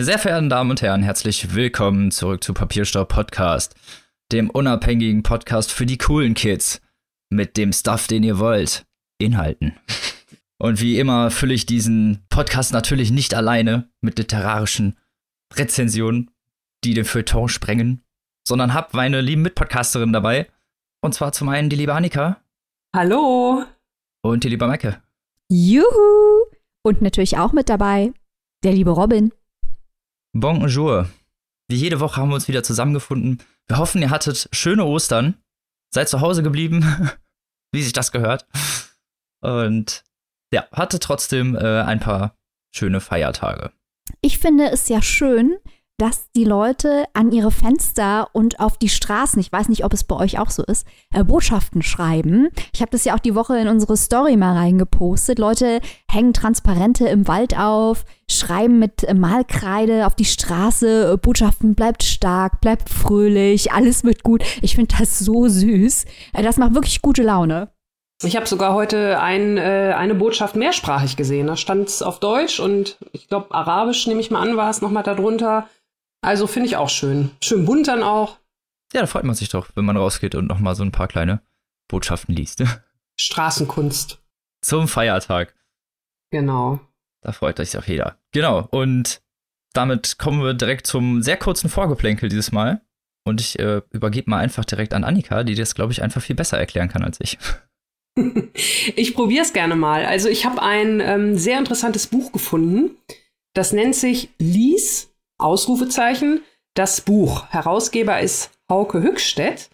Meine sehr verehrten Damen und Herren, herzlich willkommen zurück zu Papierstaub Podcast, dem unabhängigen Podcast für die coolen Kids mit dem Stuff, den ihr wollt, Inhalten. Und wie immer fülle ich diesen Podcast natürlich nicht alleine mit literarischen Rezensionen, die den Feuilleton sprengen, sondern hab meine lieben Mitpodcasterinnen dabei. Und zwar zum einen die liebe Annika. Hallo. Und die liebe Mecke. Juhu! Und natürlich auch mit dabei der liebe Robin. Bonjour. Wie jede Woche haben wir uns wieder zusammengefunden. Wir hoffen, ihr hattet schöne Ostern. Seid zu Hause geblieben, wie sich das gehört. Und ja, hatte trotzdem äh, ein paar schöne Feiertage. Ich finde es ja schön, dass die Leute an ihre Fenster und auf die Straßen, ich weiß nicht, ob es bei euch auch so ist, äh, Botschaften schreiben. Ich habe das ja auch die Woche in unsere Story mal reingepostet. Leute hängen Transparente im Wald auf, schreiben mit äh, Malkreide auf die Straße, äh, Botschaften bleibt stark, bleibt fröhlich, alles wird gut. Ich finde das so süß. Äh, das macht wirklich gute Laune. Ich habe sogar heute ein, äh, eine Botschaft mehrsprachig gesehen. Da stand es auf Deutsch und ich glaube Arabisch, nehme ich mal an, war es nochmal darunter. Also finde ich auch schön. Schön bunt dann auch. Ja, da freut man sich doch, wenn man rausgeht und nochmal so ein paar kleine Botschaften liest. Straßenkunst. Zum Feiertag. Genau. Da freut sich auch jeder. Genau. Und damit kommen wir direkt zum sehr kurzen Vorgeplänkel dieses Mal. Und ich äh, übergebe mal einfach direkt an Annika, die das, glaube ich, einfach viel besser erklären kann als ich. ich probiere es gerne mal. Also ich habe ein ähm, sehr interessantes Buch gefunden. Das nennt sich Lies Ausrufezeichen, das Buch. Herausgeber ist Hauke Hückstedt.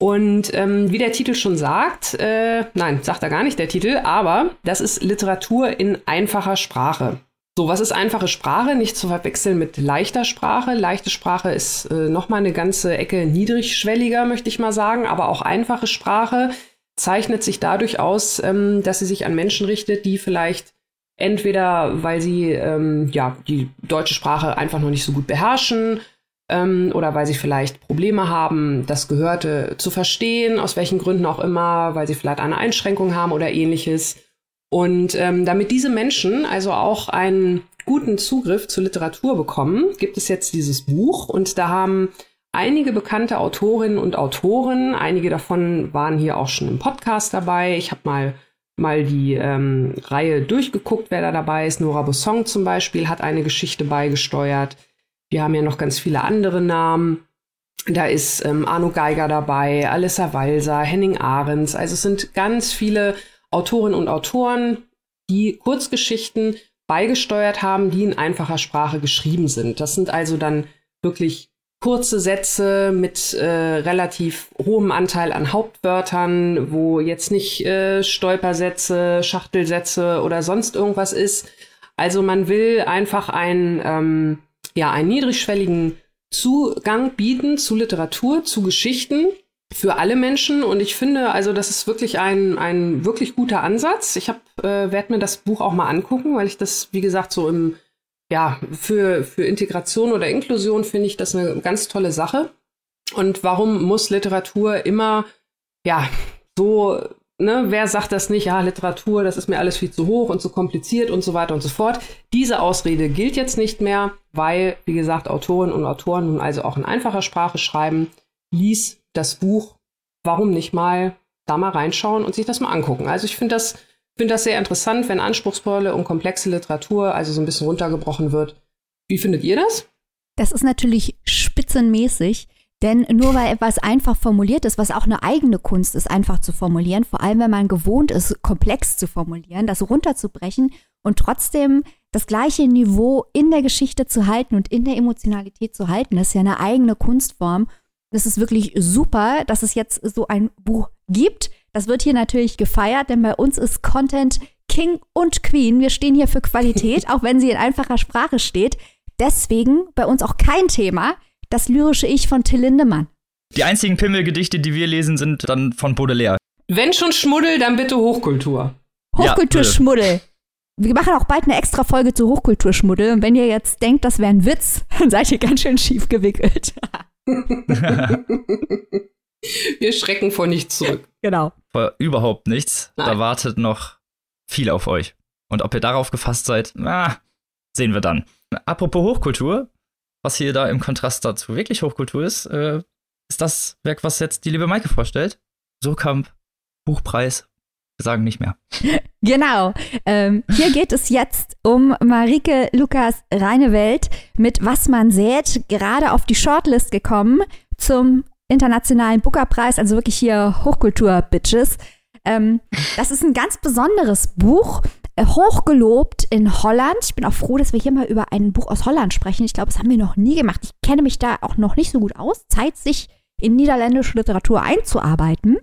Und ähm, wie der Titel schon sagt, äh, nein, sagt er gar nicht der Titel, aber das ist Literatur in einfacher Sprache. So, was ist einfache Sprache? Nicht zu verwechseln mit leichter Sprache. Leichte Sprache ist äh, noch mal eine ganze Ecke niedrigschwelliger, möchte ich mal sagen. Aber auch einfache Sprache zeichnet sich dadurch aus, ähm, dass sie sich an Menschen richtet, die vielleicht Entweder weil sie ähm, ja die deutsche Sprache einfach noch nicht so gut beherrschen ähm, oder weil sie vielleicht Probleme haben, das Gehörte zu verstehen, aus welchen Gründen auch immer, weil sie vielleicht eine Einschränkung haben oder ähnliches. Und ähm, damit diese Menschen also auch einen guten Zugriff zur Literatur bekommen, gibt es jetzt dieses Buch und da haben einige bekannte Autorinnen und Autoren, einige davon waren hier auch schon im Podcast dabei. Ich habe mal mal die ähm, Reihe durchgeguckt, wer da dabei ist. Nora Bossong zum Beispiel hat eine Geschichte beigesteuert. Wir haben ja noch ganz viele andere Namen. Da ist ähm, Arno Geiger dabei, Alissa Walser, Henning Ahrens. Also es sind ganz viele Autorinnen und Autoren, die Kurzgeschichten beigesteuert haben, die in einfacher Sprache geschrieben sind. Das sind also dann wirklich kurze Sätze mit äh, relativ hohem Anteil an Hauptwörtern, wo jetzt nicht äh, Stolpersätze, Schachtelsätze oder sonst irgendwas ist. Also man will einfach einen, ähm, ja, einen niedrigschwelligen Zugang bieten zu Literatur, zu Geschichten für alle Menschen. Und ich finde, also das ist wirklich ein, ein wirklich guter Ansatz. Ich hab, äh, werde mir das Buch auch mal angucken, weil ich das, wie gesagt, so im ja, für, für Integration oder Inklusion finde ich das eine ganz tolle Sache. Und warum muss Literatur immer, ja, so, ne, wer sagt das nicht, ja, Literatur, das ist mir alles viel zu hoch und zu kompliziert und so weiter und so fort. Diese Ausrede gilt jetzt nicht mehr, weil, wie gesagt, Autoren und Autoren nun also auch in einfacher Sprache schreiben. Lies das Buch, warum nicht mal da mal reinschauen und sich das mal angucken. Also ich finde das finde das sehr interessant, wenn anspruchsvolle und komplexe Literatur also so ein bisschen runtergebrochen wird. Wie findet ihr das? Das ist natürlich spitzenmäßig. Denn nur weil etwas einfach formuliert ist, was auch eine eigene Kunst ist, einfach zu formulieren, vor allem wenn man gewohnt ist, komplex zu formulieren, das runterzubrechen und trotzdem das gleiche Niveau in der Geschichte zu halten und in der Emotionalität zu halten, das ist ja eine eigene Kunstform. Das ist wirklich super, dass es jetzt so ein Buch gibt, das wird hier natürlich gefeiert, denn bei uns ist Content King und Queen. Wir stehen hier für Qualität, auch wenn sie in einfacher Sprache steht. Deswegen bei uns auch kein Thema, das lyrische Ich von Till Lindemann. Die einzigen Pimmelgedichte, die wir lesen, sind dann von Baudelaire. Wenn schon Schmuddel, dann bitte Hochkultur. Hochkulturschmuddel. Ja, wir machen auch bald eine extra Folge zu Hochkulturschmuddel. Und wenn ihr jetzt denkt, das wäre ein Witz, dann seid ihr ganz schön schief gewickelt. Wir schrecken vor nichts zurück. Genau. Vor überhaupt nichts. Nein. Da wartet noch viel auf euch. Und ob ihr darauf gefasst seid, na, sehen wir dann. apropos Hochkultur, was hier da im Kontrast dazu wirklich Hochkultur ist, äh, ist das Werk, was jetzt die liebe Maike vorstellt. Surkamp, Buchpreis, wir sagen nicht mehr. Genau. Ähm, hier geht es jetzt um Marike Lukas Reinewelt mit Was man sät, gerade auf die Shortlist gekommen zum internationalen Bookerpreis, also wirklich hier Hochkultur-Bitches. Ähm, das ist ein ganz besonderes Buch, äh, hochgelobt in Holland. Ich bin auch froh, dass wir hier mal über ein Buch aus Holland sprechen. Ich glaube, das haben wir noch nie gemacht. Ich kenne mich da auch noch nicht so gut aus. Zeit, sich in niederländische Literatur einzuarbeiten.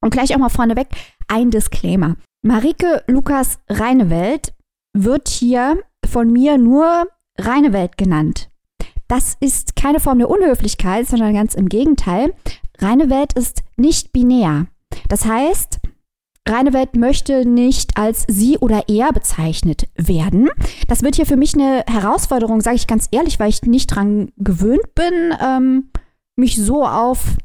Und gleich auch mal vorneweg ein Disclaimer. Marike Lukas Reinewelt wird hier von mir nur Reinewelt genannt. Das ist keine Form der Unhöflichkeit, sondern ganz im Gegenteil. Reine Welt ist nicht binär. Das heißt, reine Welt möchte nicht als sie oder er bezeichnet werden. Das wird hier für mich eine Herausforderung, sage ich ganz ehrlich, weil ich nicht dran gewöhnt bin, ähm, mich so auf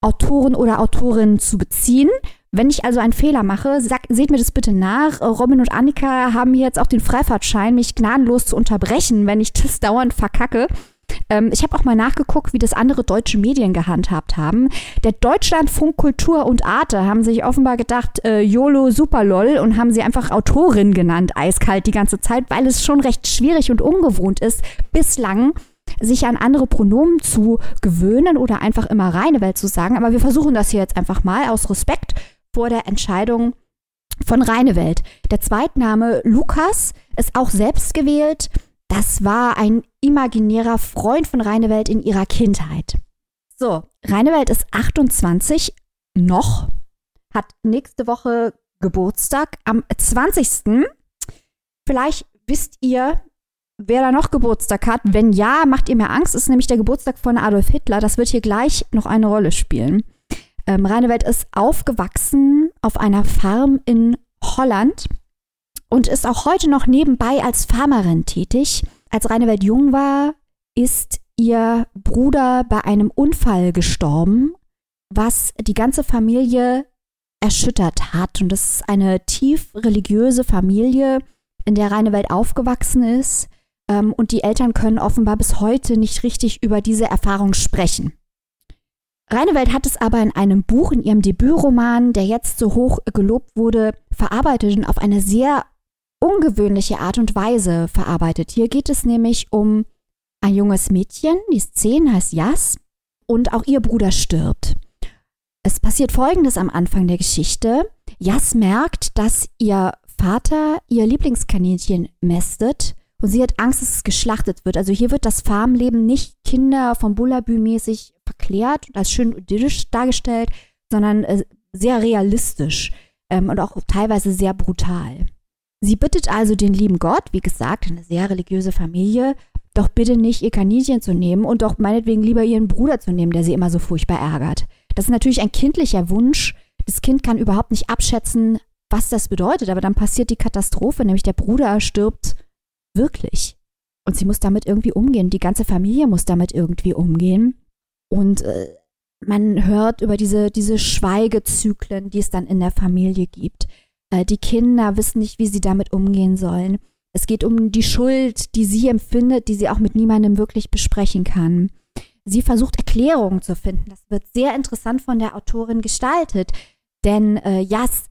Autoren oder Autorinnen zu beziehen. Wenn ich also einen Fehler mache, sag, seht mir das bitte nach. Robin und Annika haben hier jetzt auch den Freifahrtschein, mich gnadenlos zu unterbrechen, wenn ich das dauernd verkacke. Ähm, ich habe auch mal nachgeguckt, wie das andere deutsche Medien gehandhabt haben. Der Deutschlandfunk Kultur und Arte haben sich offenbar gedacht, äh, YOLO Superlol und haben sie einfach Autorin genannt, eiskalt die ganze Zeit, weil es schon recht schwierig und ungewohnt ist, bislang sich an andere Pronomen zu gewöhnen oder einfach immer reine Welt zu sagen. Aber wir versuchen das hier jetzt einfach mal aus Respekt vor der Entscheidung von reine Welt. Der Zweitname Lukas ist auch selbst gewählt. Das war ein imaginärer Freund von Reinewelt in ihrer Kindheit. So, Reinewelt ist 28 noch, hat nächste Woche Geburtstag am 20. Vielleicht wisst ihr, wer da noch Geburtstag hat. Wenn ja, macht ihr mir Angst, ist nämlich der Geburtstag von Adolf Hitler. Das wird hier gleich noch eine Rolle spielen. Ähm, Reinewelt ist aufgewachsen auf einer Farm in Holland und ist auch heute noch nebenbei als Farmerin tätig. Als Reinewelt jung war, ist ihr Bruder bei einem Unfall gestorben, was die ganze Familie erschüttert hat. Und das ist eine tief religiöse Familie, in der Reinewelt aufgewachsen ist. Ähm, und die Eltern können offenbar bis heute nicht richtig über diese Erfahrung sprechen. Reinewelt hat es aber in einem Buch, in ihrem Debütroman, der jetzt so hoch gelobt wurde, verarbeitet und auf eine sehr ungewöhnliche Art und Weise verarbeitet. Hier geht es nämlich um ein junges Mädchen, die zehn, heißt Jas, und auch ihr Bruder stirbt. Es passiert Folgendes am Anfang der Geschichte. Jas merkt, dass ihr Vater ihr Lieblingskaninchen mästet und sie hat Angst, dass es geschlachtet wird. Also hier wird das Farmleben nicht Kinder vom Bullabü mäßig verklärt und als schön idyllisch dargestellt, sondern äh, sehr realistisch ähm, und auch teilweise sehr brutal. Sie bittet also den lieben Gott, wie gesagt, eine sehr religiöse Familie, doch bitte nicht ihr Kaninchen zu nehmen und doch meinetwegen lieber ihren Bruder zu nehmen, der sie immer so furchtbar ärgert. Das ist natürlich ein kindlicher Wunsch. Das Kind kann überhaupt nicht abschätzen, was das bedeutet, aber dann passiert die Katastrophe, nämlich der Bruder stirbt wirklich. Und sie muss damit irgendwie umgehen. Die ganze Familie muss damit irgendwie umgehen. Und äh, man hört über diese, diese Schweigezyklen, die es dann in der Familie gibt. Äh, die Kinder wissen nicht, wie sie damit umgehen sollen. Es geht um die Schuld, die sie empfindet, die sie auch mit niemandem wirklich besprechen kann. Sie versucht Erklärungen zu finden. Das wird sehr interessant von der Autorin gestaltet. Denn äh, Jas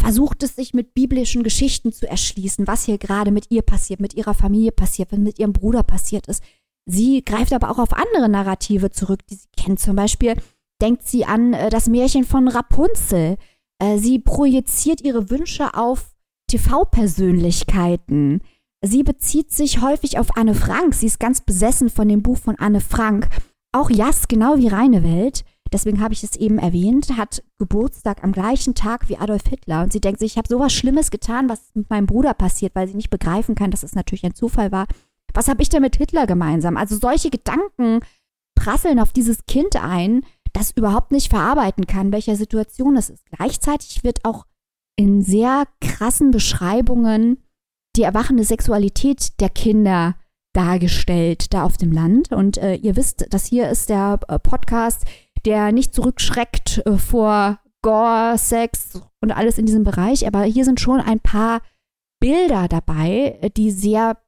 versucht es sich mit biblischen Geschichten zu erschließen, was hier gerade mit ihr passiert, mit ihrer Familie passiert, was mit ihrem Bruder passiert ist. Sie greift aber auch auf andere Narrative zurück, die sie kennt. Zum Beispiel denkt sie an äh, das Märchen von Rapunzel. Äh, sie projiziert ihre Wünsche auf TV-Persönlichkeiten. Sie bezieht sich häufig auf Anne Frank. Sie ist ganz besessen von dem Buch von Anne Frank. Auch Jas, genau wie Reinewelt, deswegen habe ich es eben erwähnt, hat Geburtstag am gleichen Tag wie Adolf Hitler. Und sie denkt sich, ich habe sowas Schlimmes getan, was mit meinem Bruder passiert, weil sie nicht begreifen kann, dass es natürlich ein Zufall war. Was habe ich denn mit Hitler gemeinsam? Also solche Gedanken prasseln auf dieses Kind ein, das überhaupt nicht verarbeiten kann, welcher Situation es ist. Gleichzeitig wird auch in sehr krassen Beschreibungen die erwachende Sexualität der Kinder dargestellt, da auf dem Land. Und äh, ihr wisst, das hier ist der äh, Podcast, der nicht zurückschreckt äh, vor Gore, Sex und alles in diesem Bereich. Aber hier sind schon ein paar Bilder dabei, äh, die sehr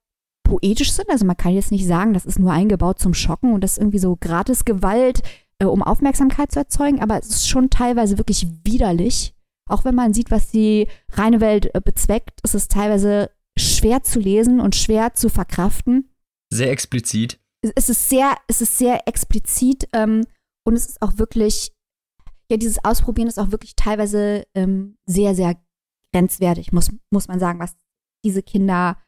poetisch sind. Also man kann jetzt nicht sagen, das ist nur eingebaut zum Schocken und das ist irgendwie so gratis Gewalt, äh, um Aufmerksamkeit zu erzeugen, aber es ist schon teilweise wirklich widerlich. Auch wenn man sieht, was die reine Welt äh, bezweckt, ist es teilweise schwer zu lesen und schwer zu verkraften. Sehr explizit. Es ist sehr, es ist sehr explizit ähm, und es ist auch wirklich, ja, dieses Ausprobieren ist auch wirklich teilweise ähm, sehr, sehr grenzwertig, muss, muss man sagen, was diese Kinder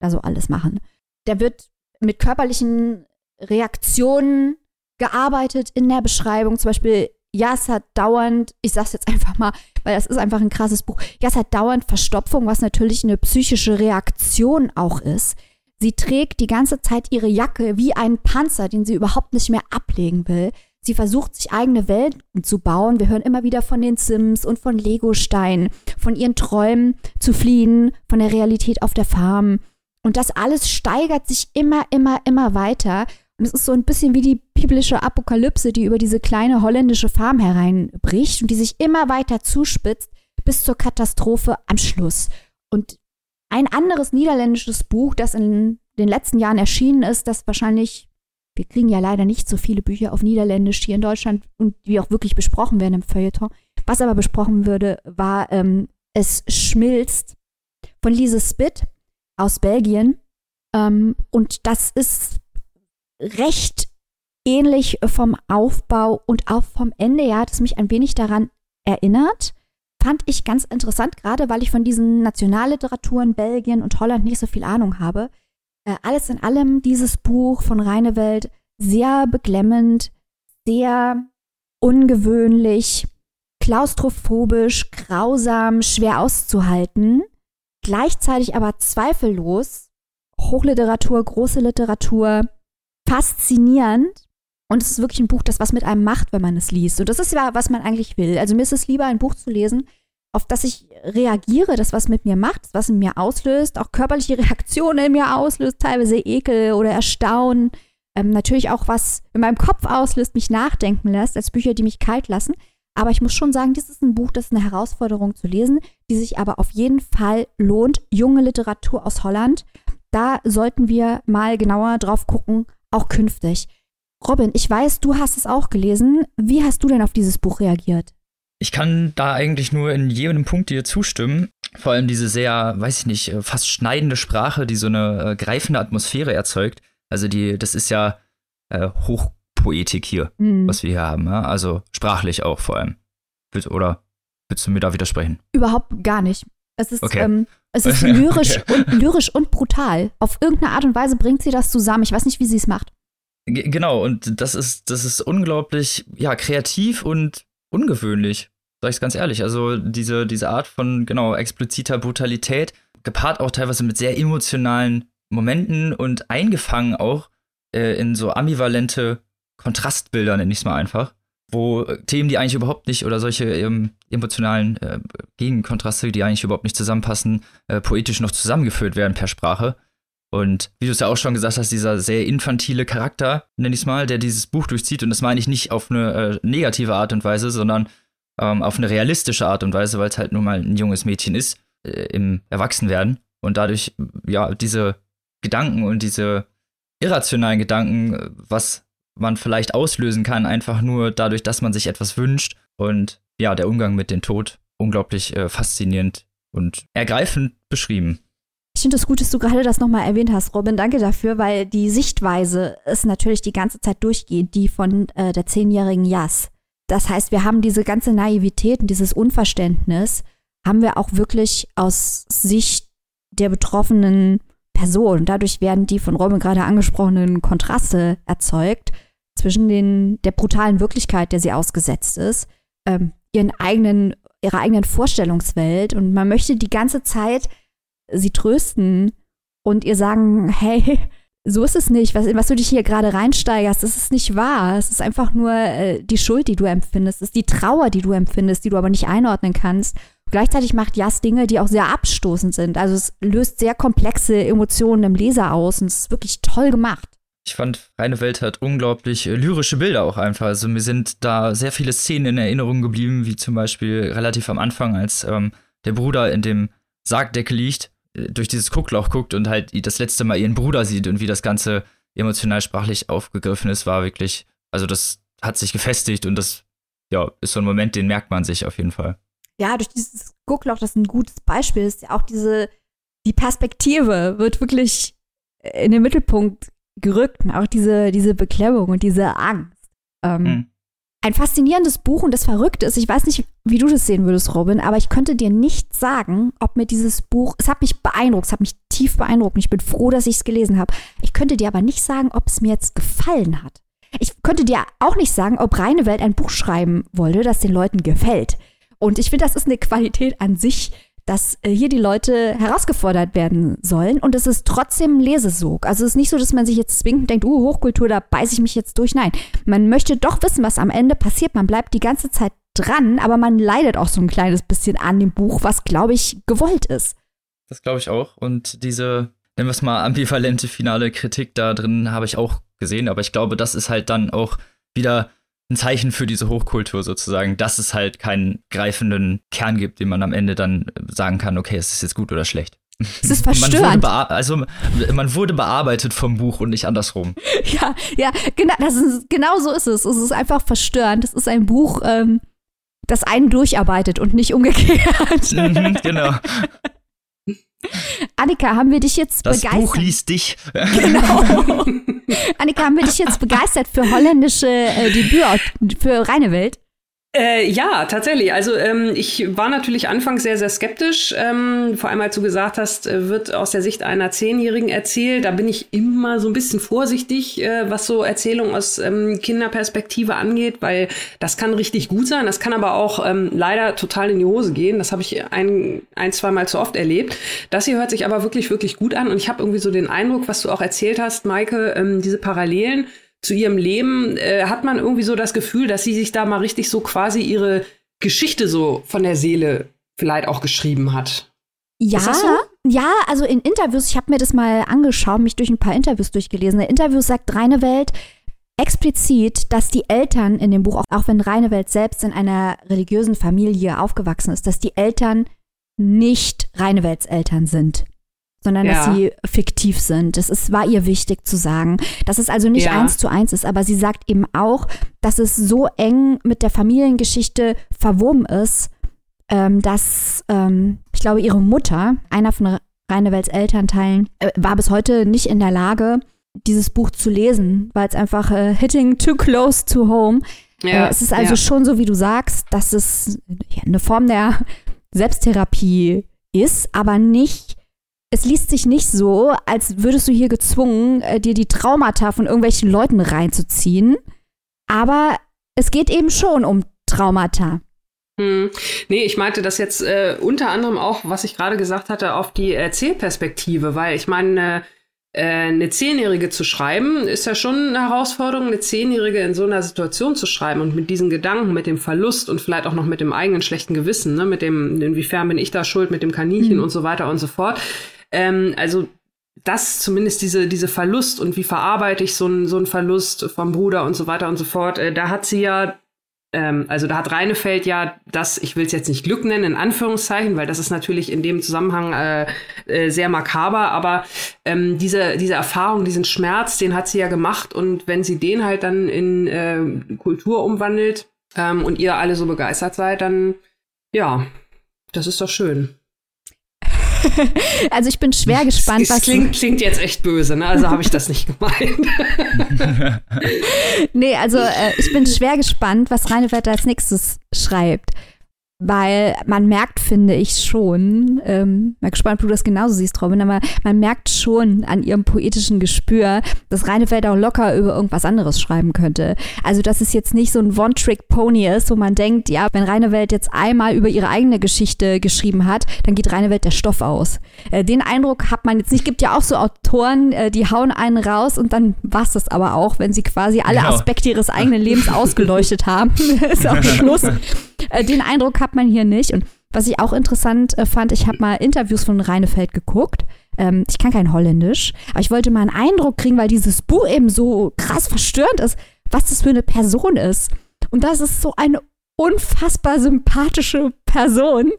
da so alles machen. Da wird mit körperlichen Reaktionen gearbeitet in der Beschreibung. Zum Beispiel, Jas hat dauernd, ich sag's jetzt einfach mal, weil das ist einfach ein krasses Buch, Jas hat dauernd Verstopfung, was natürlich eine psychische Reaktion auch ist. Sie trägt die ganze Zeit ihre Jacke wie einen Panzer, den sie überhaupt nicht mehr ablegen will. Sie versucht, sich eigene Welten zu bauen. Wir hören immer wieder von den Sims und von Legosteinen, von ihren Träumen zu fliehen, von der Realität auf der Farm. Und das alles steigert sich immer, immer, immer weiter. Und es ist so ein bisschen wie die biblische Apokalypse, die über diese kleine holländische Farm hereinbricht und die sich immer weiter zuspitzt bis zur Katastrophe am Schluss. Und ein anderes niederländisches Buch, das in den letzten Jahren erschienen ist, das wahrscheinlich wir kriegen ja leider nicht so viele Bücher auf Niederländisch hier in Deutschland und die auch wirklich besprochen werden im Feuilleton. Was aber besprochen würde, war ähm, Es schmilzt von Lise Spitt aus Belgien. Ähm, und das ist recht ähnlich vom Aufbau und auch vom Ende. Ja, hat es mich ein wenig daran erinnert. Fand ich ganz interessant, gerade weil ich von diesen Nationalliteraturen Belgien und Holland nicht so viel Ahnung habe. Äh, alles in allem dieses Buch von Reine Welt sehr beklemmend, sehr ungewöhnlich, klaustrophobisch, grausam, schwer auszuhalten, gleichzeitig aber zweifellos Hochliteratur, große Literatur, faszinierend. Und es ist wirklich ein Buch, das was mit einem macht, wenn man es liest. Und das ist ja, was man eigentlich will. Also mir ist es lieber, ein Buch zu lesen, auf das ich reagiere, das was mit mir macht, was in mir auslöst, auch körperliche Reaktionen in mir auslöst, teilweise Ekel oder Erstaunen, ähm, natürlich auch was in meinem Kopf auslöst, mich nachdenken lässt, als Bücher, die mich kalt lassen. Aber ich muss schon sagen, dies ist ein Buch, das ist eine Herausforderung zu lesen, die sich aber auf jeden Fall lohnt. Junge Literatur aus Holland. Da sollten wir mal genauer drauf gucken, auch künftig. Robin, ich weiß, du hast es auch gelesen. Wie hast du denn auf dieses Buch reagiert? Ich kann da eigentlich nur in jedem Punkt dir zustimmen. Vor allem diese sehr, weiß ich nicht, äh, fast schneidende Sprache, die so eine äh, greifende Atmosphäre erzeugt. Also die, das ist ja äh, Hochpoetik hier, mhm. was wir hier haben. Ja? Also sprachlich auch vor allem. Oder willst du mir da widersprechen? Überhaupt gar nicht. Es ist, okay. ähm, es ist lyrisch, okay. und, lyrisch und brutal. Auf irgendeine Art und Weise bringt sie das zusammen. Ich weiß nicht, wie sie es macht. G genau, und das ist, das ist unglaublich, ja, kreativ und ungewöhnlich, sag ich ganz ehrlich. Also diese, diese Art von, genau, expliziter Brutalität, gepaart auch teilweise mit sehr emotionalen Momenten und eingefangen auch äh, in so ambivalente Kontrastbilder, nenne ich es mal einfach, wo äh, Themen, die eigentlich überhaupt nicht oder solche ähm, emotionalen äh, Gegenkontraste, die eigentlich überhaupt nicht zusammenpassen, äh, poetisch noch zusammengeführt werden per Sprache. Und wie du es ja auch schon gesagt hast, dieser sehr infantile Charakter, nenne ich es mal, der dieses Buch durchzieht. Und das meine ich nicht auf eine äh, negative Art und Weise, sondern ähm, auf eine realistische Art und Weise, weil es halt nun mal ein junges Mädchen ist äh, im Erwachsenwerden. Und dadurch, ja, diese Gedanken und diese irrationalen Gedanken, was man vielleicht auslösen kann, einfach nur dadurch, dass man sich etwas wünscht. Und ja, der Umgang mit dem Tod unglaublich äh, faszinierend und ergreifend beschrieben. Ich finde es gut, dass du gerade das nochmal erwähnt hast, Robin. Danke dafür, weil die Sichtweise ist natürlich die ganze Zeit durchgehend die von äh, der zehnjährigen Jas. Das heißt, wir haben diese ganze Naivität und dieses Unverständnis, haben wir auch wirklich aus Sicht der betroffenen Person. Dadurch werden die von Robin gerade angesprochenen Kontraste erzeugt zwischen den, der brutalen Wirklichkeit, der sie ausgesetzt ist, ähm, ihren eigenen, ihrer eigenen Vorstellungswelt. Und man möchte die ganze Zeit sie trösten und ihr sagen, hey, so ist es nicht, was, was du dich hier gerade reinsteigerst, das ist nicht wahr. Es ist einfach nur äh, die Schuld, die du empfindest, es ist die Trauer, die du empfindest, die du aber nicht einordnen kannst. Gleichzeitig macht Jas Dinge, die auch sehr abstoßend sind. Also es löst sehr komplexe Emotionen im Leser aus und es ist wirklich toll gemacht. Ich fand, Reine Welt hat unglaublich äh, lyrische Bilder auch einfach. Also mir sind da sehr viele Szenen in Erinnerung geblieben, wie zum Beispiel relativ am Anfang, als ähm, der Bruder in dem Sargdeckel liegt durch dieses Guckloch guckt und halt das letzte Mal ihren Bruder sieht und wie das Ganze emotional sprachlich aufgegriffen ist, war wirklich, also das hat sich gefestigt und das ja, ist so ein Moment, den merkt man sich auf jeden Fall. Ja, durch dieses Guckloch, das ist ein gutes Beispiel, ist ja auch diese, die Perspektive wird wirklich in den Mittelpunkt gerückt. Auch diese, diese Beklemmung und diese Angst. Ähm, hm. Ein faszinierendes Buch und das Verrückte ist, ich weiß nicht, wie du das sehen würdest, Robin, aber ich könnte dir nicht sagen, ob mir dieses Buch, es hat mich beeindruckt, es hat mich tief beeindruckt und ich bin froh, dass ich es gelesen habe. Ich könnte dir aber nicht sagen, ob es mir jetzt gefallen hat. Ich könnte dir auch nicht sagen, ob Reine Welt ein Buch schreiben wollte, das den Leuten gefällt. Und ich finde, das ist eine Qualität an sich, dass äh, hier die Leute herausgefordert werden sollen und es ist trotzdem Lesesog. Also es ist nicht so, dass man sich jetzt zwingend denkt, uh, Hochkultur, da beiße ich mich jetzt durch. Nein, man möchte doch wissen, was am Ende passiert. Man bleibt die ganze Zeit dran, aber man leidet auch so ein kleines bisschen an dem Buch, was, glaube ich, gewollt ist. Das glaube ich auch. Und diese, nennen wir es mal, ambivalente finale Kritik da drin habe ich auch gesehen. Aber ich glaube, das ist halt dann auch wieder ein Zeichen für diese Hochkultur sozusagen, dass es halt keinen greifenden Kern gibt, den man am Ende dann sagen kann, okay, es ist jetzt gut oder schlecht. Es ist verstörend. Man also man wurde bearbeitet vom Buch und nicht andersrum. Ja, ja, genau, das ist, genau so ist es. Es ist einfach verstörend. Es ist ein Buch, ähm, das einen durcharbeitet und nicht umgekehrt. Mhm, genau. Annika, haben wir dich jetzt das begeistert? Das Buch liest dich. Genau. Annika, haben wir dich jetzt begeistert für holländische äh, Debüt, für reine Welt? Äh, ja, tatsächlich. Also ähm, ich war natürlich anfangs sehr, sehr skeptisch. Ähm, vor allem, als du gesagt hast, äh, wird aus der Sicht einer Zehnjährigen erzählt. Da bin ich immer so ein bisschen vorsichtig, äh, was so Erzählungen aus ähm, Kinderperspektive angeht, weil das kann richtig gut sein. Das kann aber auch ähm, leider total in die Hose gehen. Das habe ich ein, ein, zwei Mal zu oft erlebt. Das hier hört sich aber wirklich, wirklich gut an. Und ich habe irgendwie so den Eindruck, was du auch erzählt hast, Maike, ähm, diese Parallelen zu ihrem Leben, äh, hat man irgendwie so das Gefühl, dass sie sich da mal richtig so quasi ihre Geschichte so von der Seele vielleicht auch geschrieben hat. Ja, so? ja, also in Interviews, ich habe mir das mal angeschaut, mich durch ein paar Interviews durchgelesen. In Interviews sagt Reine Welt explizit, dass die Eltern in dem Buch, auch wenn Reine Welt selbst in einer religiösen Familie aufgewachsen ist, dass die Eltern nicht Reine Welts Eltern sind sondern ja. dass sie fiktiv sind. Das ist, war ihr wichtig zu sagen. Dass es also nicht ja. eins zu eins ist, aber sie sagt eben auch, dass es so eng mit der Familiengeschichte verwoben ist, ähm, dass ähm, ich glaube, ihre Mutter, einer von Reinewelts Elternteilen, äh, war bis heute nicht in der Lage, dieses Buch zu lesen, weil es einfach äh, hitting too close to home. Ja, äh, es ist also ja. schon so, wie du sagst, dass es ja, eine Form der Selbsttherapie ist, aber nicht es liest sich nicht so, als würdest du hier gezwungen, äh, dir die Traumata von irgendwelchen Leuten reinzuziehen. Aber es geht eben schon um Traumata. Hm. Nee, ich meinte das jetzt äh, unter anderem auch, was ich gerade gesagt hatte, auf die Erzählperspektive, weil ich meine, äh, eine Zehnjährige zu schreiben, ist ja schon eine Herausforderung, eine Zehnjährige in so einer Situation zu schreiben und mit diesen Gedanken, mit dem Verlust und vielleicht auch noch mit dem eigenen schlechten Gewissen, ne, mit dem, inwiefern bin ich da schuld, mit dem Kaninchen mhm. und so weiter und so fort. Ähm, also das zumindest diese, diese Verlust und wie verarbeite ich so einen so Verlust vom Bruder und so weiter und so fort, äh, da hat sie ja, ähm, also da hat Reinefeld ja das, ich will es jetzt nicht Glück nennen, in Anführungszeichen, weil das ist natürlich in dem Zusammenhang äh, äh, sehr makaber, aber ähm, diese, diese Erfahrung, diesen Schmerz, den hat sie ja gemacht und wenn sie den halt dann in äh, Kultur umwandelt ähm, und ihr alle so begeistert seid, dann ja, das ist doch schön. also ich bin schwer gespannt, es, es was. Klingt, klingt jetzt echt böse, ne? Also habe ich das nicht gemeint. nee, also äh, ich bin schwer gespannt, was Reinefeld als nächstes schreibt weil man merkt, finde ich schon, ähm, mal gespannt, ob du das genauso siehst, Robin, aber man merkt schon an ihrem poetischen Gespür, dass Reinefeld auch locker über irgendwas anderes schreiben könnte. Also, dass es jetzt nicht so ein One-Trick-Pony ist, wo man denkt, ja, wenn Reinewelt jetzt einmal über ihre eigene Geschichte geschrieben hat, dann geht Reinewelt der Stoff aus. Äh, den Eindruck hat man jetzt nicht. Gibt ja auch so Autoren, äh, die hauen einen raus und dann war's das aber auch, wenn sie quasi alle genau. Aspekte ihres eigenen Lebens ausgeleuchtet haben. ist auch Schluss. Äh, den Eindruck hat man hier nicht. Und was ich auch interessant äh, fand, ich habe mal Interviews von Reinefeld geguckt. Ähm, ich kann kein Holländisch, aber ich wollte mal einen Eindruck kriegen, weil dieses Buch eben so krass verstörend ist, was das für eine Person ist. Und das ist so eine unfassbar sympathische Person.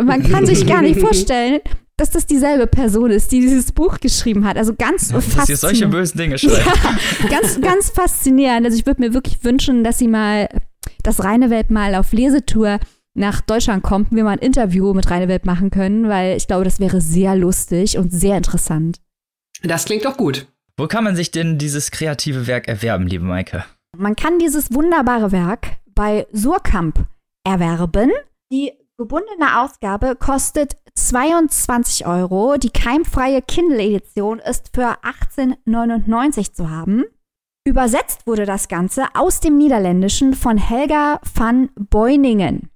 Man kann sich gar nicht vorstellen, dass das dieselbe Person ist, die dieses Buch geschrieben hat. Also ganz ja, faszinierend. Dass solche bösen Dinge schreibt. Ja, ganz, ganz faszinierend. Also ich würde mir wirklich wünschen, dass sie mal das reine Welt mal auf Lesetour nach Deutschland kommt, wir mal ein Interview mit Reine Welt machen können, weil ich glaube, das wäre sehr lustig und sehr interessant. Das klingt doch gut. Wo kann man sich denn dieses kreative Werk erwerben, liebe Maike? Man kann dieses wunderbare Werk bei Surkamp erwerben. Die gebundene Ausgabe kostet 22 Euro. Die keimfreie Kindle-Edition ist für 18,99 zu haben. Übersetzt wurde das Ganze aus dem Niederländischen von Helga van Beuningen.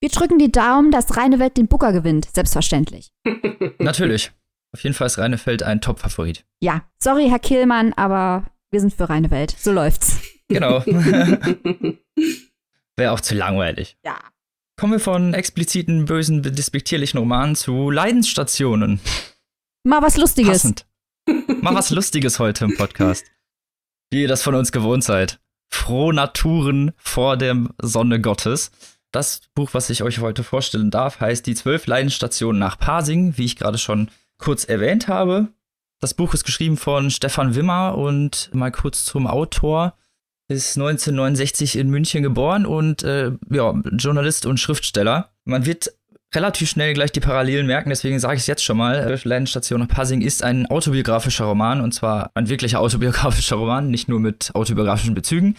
Wir drücken die Daumen, dass Reine Welt den Booker gewinnt, selbstverständlich. Natürlich. Auf jeden Fall ist Reinefeld ein Top-Favorit. Ja, sorry, Herr Killmann, aber wir sind für Reine Welt. So läuft's. Genau. Wäre auch zu langweilig. Ja. Kommen wir von expliziten, bösen, despektierlichen Romanen zu Leidensstationen. Mal was Lustiges. Passend. Mal was Lustiges heute im Podcast. Wie ihr das von uns gewohnt seid. Frohnaturen vor der Sonne Gottes. Das Buch, was ich euch heute vorstellen darf, heißt Die zwölf Leidensstationen nach Pasing, wie ich gerade schon kurz erwähnt habe. Das Buch ist geschrieben von Stefan Wimmer und mal kurz zum Autor. Ist 1969 in München geboren und äh, ja, Journalist und Schriftsteller. Man wird relativ schnell gleich die Parallelen merken, deswegen sage ich es jetzt schon mal. Ladenstation nach Passing ist ein autobiografischer Roman und zwar ein wirklicher autobiografischer Roman, nicht nur mit autobiografischen Bezügen.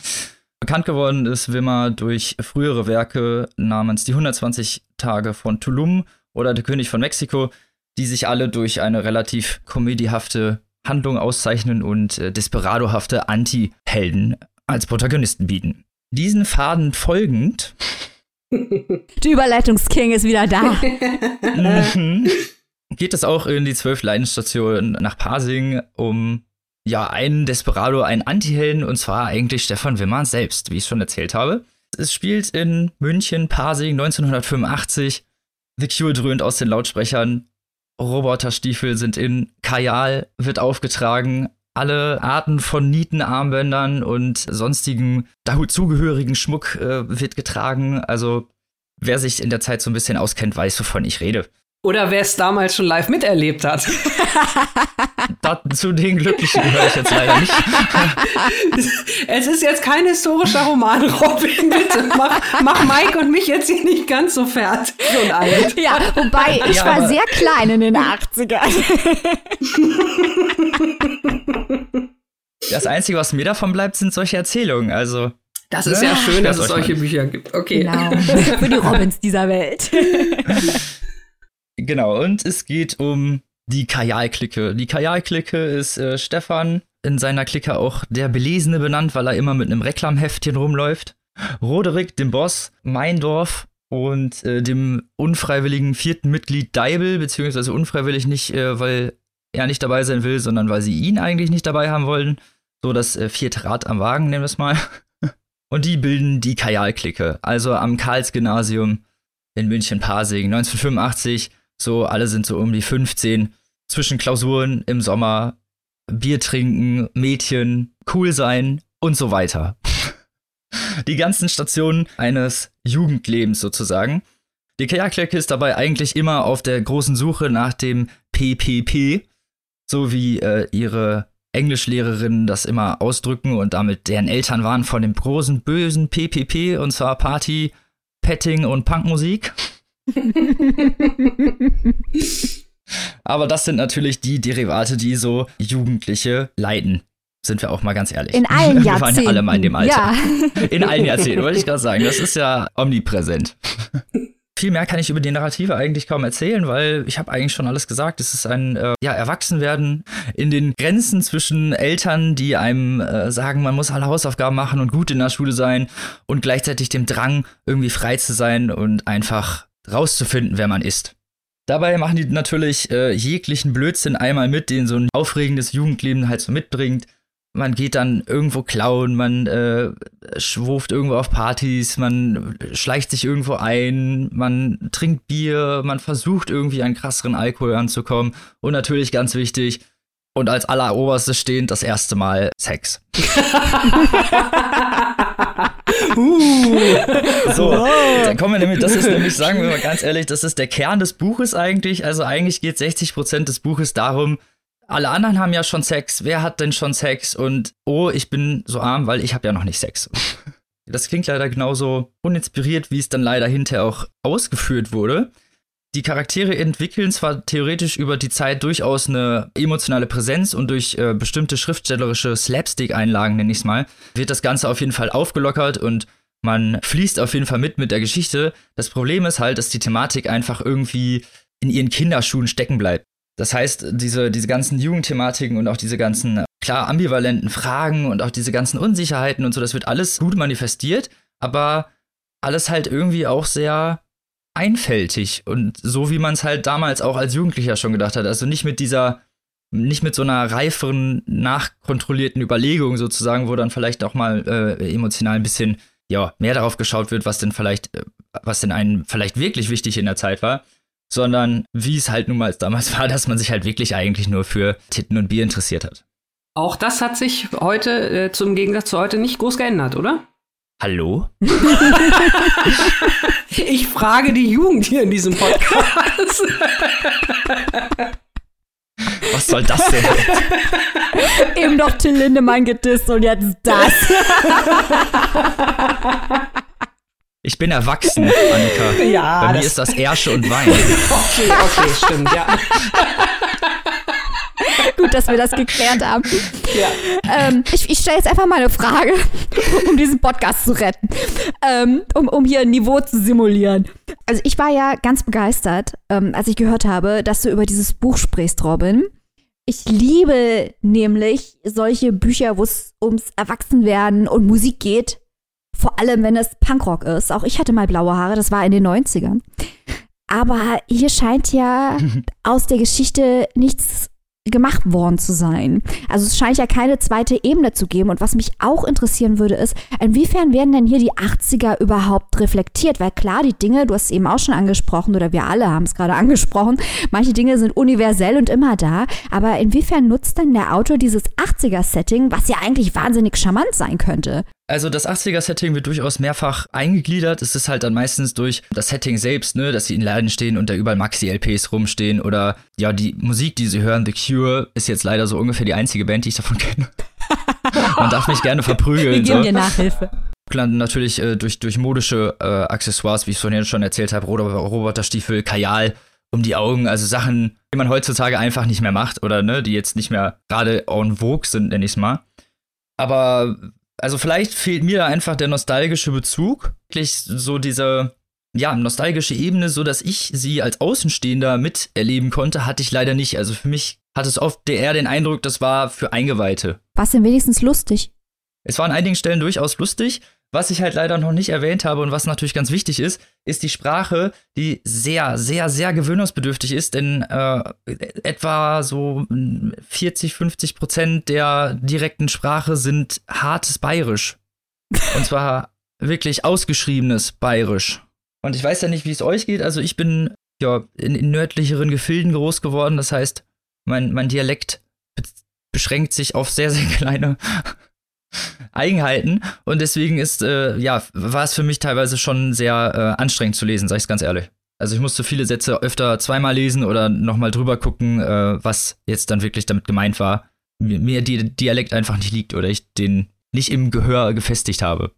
Bekannt geworden ist Wimmer durch frühere Werke namens Die 120 Tage von Tulum oder Der König von Mexiko, die sich alle durch eine relativ komödiehafte Handlung auszeichnen und äh, desperadohafte Anti-Helden als Protagonisten bieten. Diesen Faden folgend. Die Überleitungsking ist wieder da. Mhm. geht es auch in die zwölf Leidensstationen nach Pasing um ja einen Desperado, einen Anti-Helden und zwar eigentlich Stefan Wimmer selbst, wie ich schon erzählt habe. Es spielt in München, Pasing 1985. The Cure dröhnt aus den Lautsprechern. Roboterstiefel sind in, Kajal wird aufgetragen, alle Arten von Nietenarmbändern und sonstigen dazugehörigen Schmuck äh, wird getragen. Also wer sich in der Zeit so ein bisschen auskennt, weiß, wovon ich rede. Oder wer es damals schon live miterlebt hat. zu den Glücklichen gehöre ich jetzt leider nicht. es ist jetzt kein historischer Roman, Robin. Bitte mach, mach Mike und mich jetzt hier nicht ganz so fertig und alt. Ja, wobei ich ja, war sehr klein in den 80ern. Das Einzige, was mir davon bleibt, sind solche Erzählungen. Also. Das ist ja, ja schön, dass es solche Bücher gibt. Okay. Genau. Für die Robins dieser Welt. Genau, und es geht um die Kajal-Clique. Die Kajal-Clique ist äh, Stefan, in seiner Clique auch der Belesene benannt, weil er immer mit einem Reklamheftchen rumläuft. Roderick, dem Boss, Meindorf und äh, dem unfreiwilligen vierten Mitglied Deibel, beziehungsweise unfreiwillig nicht, äh, weil er nicht dabei sein will, sondern weil sie ihn eigentlich nicht dabei haben wollen. So das äh, vierte Rad am Wagen, nehmen wir es mal. Und die bilden die Kajal-Clique, also am Karls-Gymnasium in München-Pasing 1985 so, alle sind so um die 15. Zwischen Klausuren im Sommer, Bier trinken, Mädchen, cool sein und so weiter. Die ganzen Stationen eines Jugendlebens sozusagen. Die Kajaklecke ist dabei eigentlich immer auf der großen Suche nach dem PPP, so wie äh, ihre Englischlehrerinnen das immer ausdrücken und damit deren Eltern waren von dem großen bösen PPP und zwar Party, Petting und Punkmusik. Aber das sind natürlich die Derivate, die so Jugendliche leiden. Sind wir auch mal ganz ehrlich. In allen Jahrzehnten. Wir waren ja alle mal in dem Alter. Ja. In allen Jahrzehnten, wollte ich gerade sagen. Das ist ja omnipräsent. Viel mehr kann ich über die Narrative eigentlich kaum erzählen, weil ich habe eigentlich schon alles gesagt. Es ist ein äh, ja, Erwachsenwerden in den Grenzen zwischen Eltern, die einem äh, sagen, man muss alle Hausaufgaben machen und gut in der Schule sein und gleichzeitig dem Drang, irgendwie frei zu sein und einfach rauszufinden, wer man ist. Dabei machen die natürlich äh, jeglichen Blödsinn einmal mit, den so ein aufregendes Jugendleben halt so mitbringt. Man geht dann irgendwo klauen, man äh, schwurft irgendwo auf Partys, man schleicht sich irgendwo ein, man trinkt Bier, man versucht irgendwie an krasseren Alkohol anzukommen. Und natürlich ganz wichtig, und als alleroberstes stehend das erste Mal Sex. uh. So, dann kommen wir nämlich, das ist nämlich, sagen wir mal ganz ehrlich, das ist der Kern des Buches eigentlich. Also eigentlich geht 60 Prozent des Buches darum, alle anderen haben ja schon Sex. Wer hat denn schon Sex? Und oh, ich bin so arm, weil ich habe ja noch nicht Sex. Das klingt leider genauso uninspiriert, wie es dann leider hinterher auch ausgeführt wurde. Die Charaktere entwickeln zwar theoretisch über die Zeit durchaus eine emotionale Präsenz und durch äh, bestimmte schriftstellerische Slapstick-Einlagen, nenne ich es mal, wird das Ganze auf jeden Fall aufgelockert und man fließt auf jeden Fall mit mit der Geschichte. Das Problem ist halt, dass die Thematik einfach irgendwie in ihren Kinderschuhen stecken bleibt. Das heißt, diese, diese ganzen Jugendthematiken und auch diese ganzen, klar, ambivalenten Fragen und auch diese ganzen Unsicherheiten und so, das wird alles gut manifestiert, aber alles halt irgendwie auch sehr einfältig und so wie man es halt damals auch als Jugendlicher schon gedacht hat. Also nicht mit dieser, nicht mit so einer reiferen, nachkontrollierten Überlegung sozusagen, wo dann vielleicht auch mal äh, emotional ein bisschen ja, mehr darauf geschaut wird, was denn vielleicht, äh, was denn einem vielleicht wirklich wichtig in der Zeit war, sondern wie es halt nun mal damals war, dass man sich halt wirklich eigentlich nur für Titten und Bier interessiert hat. Auch das hat sich heute, äh, zum Gegensatz zu heute, nicht groß geändert, oder? Hallo? ich frage die Jugend hier in diesem Podcast. Was soll das denn? Eben doch Till Lindemann gedisst und jetzt das. Ich bin erwachsen, Annika. Ja, Bei mir das- ist das Ersche und Wein. Okay, okay, stimmt, ja. Gut, dass wir das geklärt haben. ja. Ähm, ich ich stelle jetzt einfach mal eine Frage, um diesen Podcast zu retten, ähm, um, um hier ein Niveau zu simulieren. Also ich war ja ganz begeistert, ähm, als ich gehört habe, dass du über dieses Buch sprichst, Robin. Ich liebe nämlich solche Bücher, wo es ums Erwachsenwerden und Musik geht. Vor allem, wenn es Punkrock ist. Auch ich hatte mal blaue Haare, das war in den 90ern. Aber hier scheint ja aus der Geschichte nichts gemacht worden zu sein. Also es scheint ja keine zweite Ebene zu geben. Und was mich auch interessieren würde, ist, inwiefern werden denn hier die 80er überhaupt reflektiert? Weil klar, die Dinge, du hast es eben auch schon angesprochen, oder wir alle haben es gerade angesprochen, manche Dinge sind universell und immer da. Aber inwiefern nutzt denn der Autor dieses 80er-Setting, was ja eigentlich wahnsinnig charmant sein könnte? Also das 80er-Setting wird durchaus mehrfach eingegliedert. Es ist halt dann meistens durch das Setting selbst, ne, dass sie in Läden stehen und da überall Maxi-LPs rumstehen oder ja, die Musik, die sie hören, The Cure, ist jetzt leider so ungefähr die einzige Band, die ich davon kenne. Man darf mich gerne verprügeln. Wir geben so. dir Nachhilfe. Natürlich äh, durch, durch modische äh, Accessoires, wie ich vorhin schon erzählt habe, Roboter, Roboterstiefel, Kajal um die Augen, also Sachen, die man heutzutage einfach nicht mehr macht oder ne, die jetzt nicht mehr gerade en vogue sind, nenn ich's mal. Aber also vielleicht fehlt mir da einfach der nostalgische Bezug, wirklich so diese ja, nostalgische Ebene, so dass ich sie als Außenstehender miterleben konnte, hatte ich leider nicht. Also für mich hat es oft eher den Eindruck, das war für Eingeweihte. Was denn wenigstens lustig? Es war an einigen Stellen durchaus lustig. Was ich halt leider noch nicht erwähnt habe und was natürlich ganz wichtig ist, ist die Sprache, die sehr, sehr, sehr gewöhnungsbedürftig ist, denn äh, etwa so 40, 50 Prozent der direkten Sprache sind hartes Bayerisch. Und zwar wirklich ausgeschriebenes Bayerisch. Und ich weiß ja nicht, wie es euch geht. Also ich bin ja in, in nördlicheren Gefilden groß geworden. Das heißt, mein, mein Dialekt be beschränkt sich auf sehr, sehr kleine Eigenheiten und deswegen ist, äh, ja, war es für mich teilweise schon sehr äh, anstrengend zu lesen, sag ich ganz ehrlich. Also ich musste viele Sätze öfter zweimal lesen oder nochmal drüber gucken, äh, was jetzt dann wirklich damit gemeint war. Mir, mir der Dialekt einfach nicht liegt oder ich den nicht im Gehör gefestigt habe.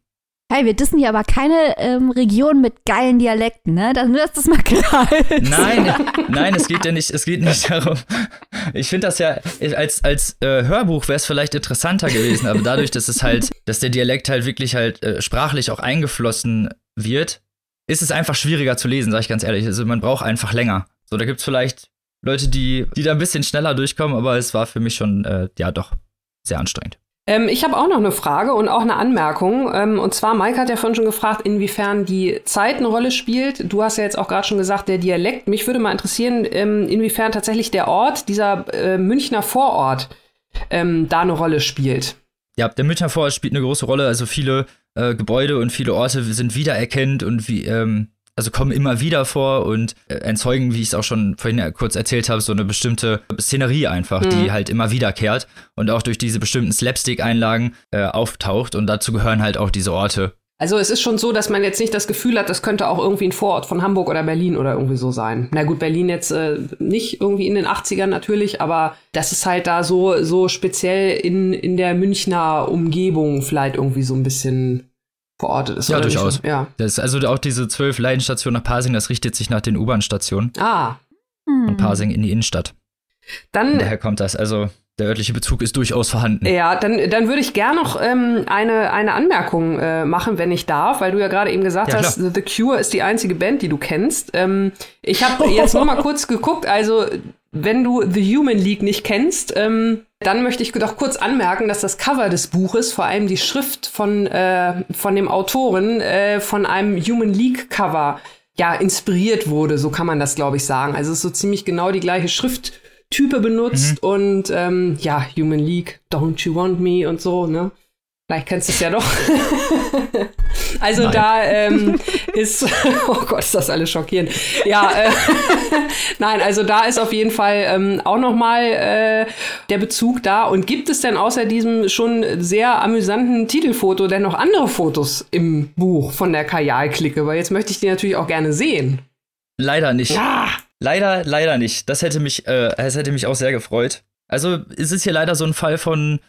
Hey, wir dissen hier aber keine ähm, Region mit geilen Dialekten, ne? Nur, dass das mal klar ist. Nein, nein, es geht ja nicht, es geht nicht darum. Ich finde das ja, als, als äh, Hörbuch wäre es vielleicht interessanter gewesen, aber dadurch, dass es halt, dass der Dialekt halt wirklich halt äh, sprachlich auch eingeflossen wird, ist es einfach schwieriger zu lesen, sag ich ganz ehrlich. Also man braucht einfach länger. So, da gibt's vielleicht Leute, die, die da ein bisschen schneller durchkommen, aber es war für mich schon, äh, ja, doch sehr anstrengend. Ähm, ich habe auch noch eine Frage und auch eine Anmerkung. Ähm, und zwar, Mike hat ja vorhin schon gefragt, inwiefern die Zeit eine Rolle spielt. Du hast ja jetzt auch gerade schon gesagt, der Dialekt. Mich würde mal interessieren, ähm, inwiefern tatsächlich der Ort, dieser äh, Münchner Vorort, ähm, da eine Rolle spielt. Ja, der Münchner Vorort spielt eine große Rolle. Also viele äh, Gebäude und viele Orte sind wiedererkennt und wie, ähm, also kommen immer wieder vor und äh, erzeugen, wie ich es auch schon vorhin ja kurz erzählt habe, so eine bestimmte Szenerie einfach, Mhm. die halt immer wiederkehrt und auch durch diese bestimmten Slapstick-Einlagen äh, auftaucht und dazu gehören halt auch diese Orte. Also es ist schon so, dass man jetzt nicht das Gefühl hat, das könnte auch irgendwie ein Vorort von Hamburg oder Berlin oder irgendwie so sein. Na gut, Berlin jetzt äh, nicht irgendwie in den 80ern natürlich, aber das ist halt da so, so speziell in, in der Münchner Umgebung vielleicht irgendwie so ein bisschen verortet ist. Ja, durchaus. Ja. Das, also auch diese zwölf Leidenstationen nach Pasing, das richtet sich nach den U-Bahn-Stationen. Ah. Von Pasing in die Innenstadt. Dann Daher kommt das. Also der örtliche Bezug ist durchaus vorhanden. Ja, dann, dann würde ich gern noch ähm, eine, eine Anmerkung äh, machen, wenn ich darf, weil du ja gerade eben gesagt Ja, hast, klar. The Cure ist die einzige Band, die du kennst. Ähm, ich habe jetzt nur mal kurz geguckt, also wenn du The Human League nicht kennst, ähm, dann möchte ich doch kurz anmerken, dass das Cover des Buches, vor allem die Schrift von, äh, von dem Autoren, äh, von einem Human League Cover ja inspiriert wurde, so kann man das, glaube ich, sagen. Also es ist so ziemlich genau die gleiche Schrifttype benutzt und ähm, ja, Human League, Don't You Want Me und so, ne? Vielleicht kennst du es ja doch. also Nein. da ähm, ist, oh Gott, ist das alles schockierend. Ja, äh, nein, also da ist auf jeden Fall ähm, auch noch mal äh, der Bezug da. Und gibt es denn außer diesem schon sehr amüsanten Titelfoto denn noch andere Fotos im Buch von der Kajal-Clique? Weil jetzt möchte ich die natürlich auch gerne sehen. Leider nicht. Ja, Leider, leider nicht. Das hätte mich, äh, das hätte mich auch sehr gefreut. Also es ist hier leider so ein Fall von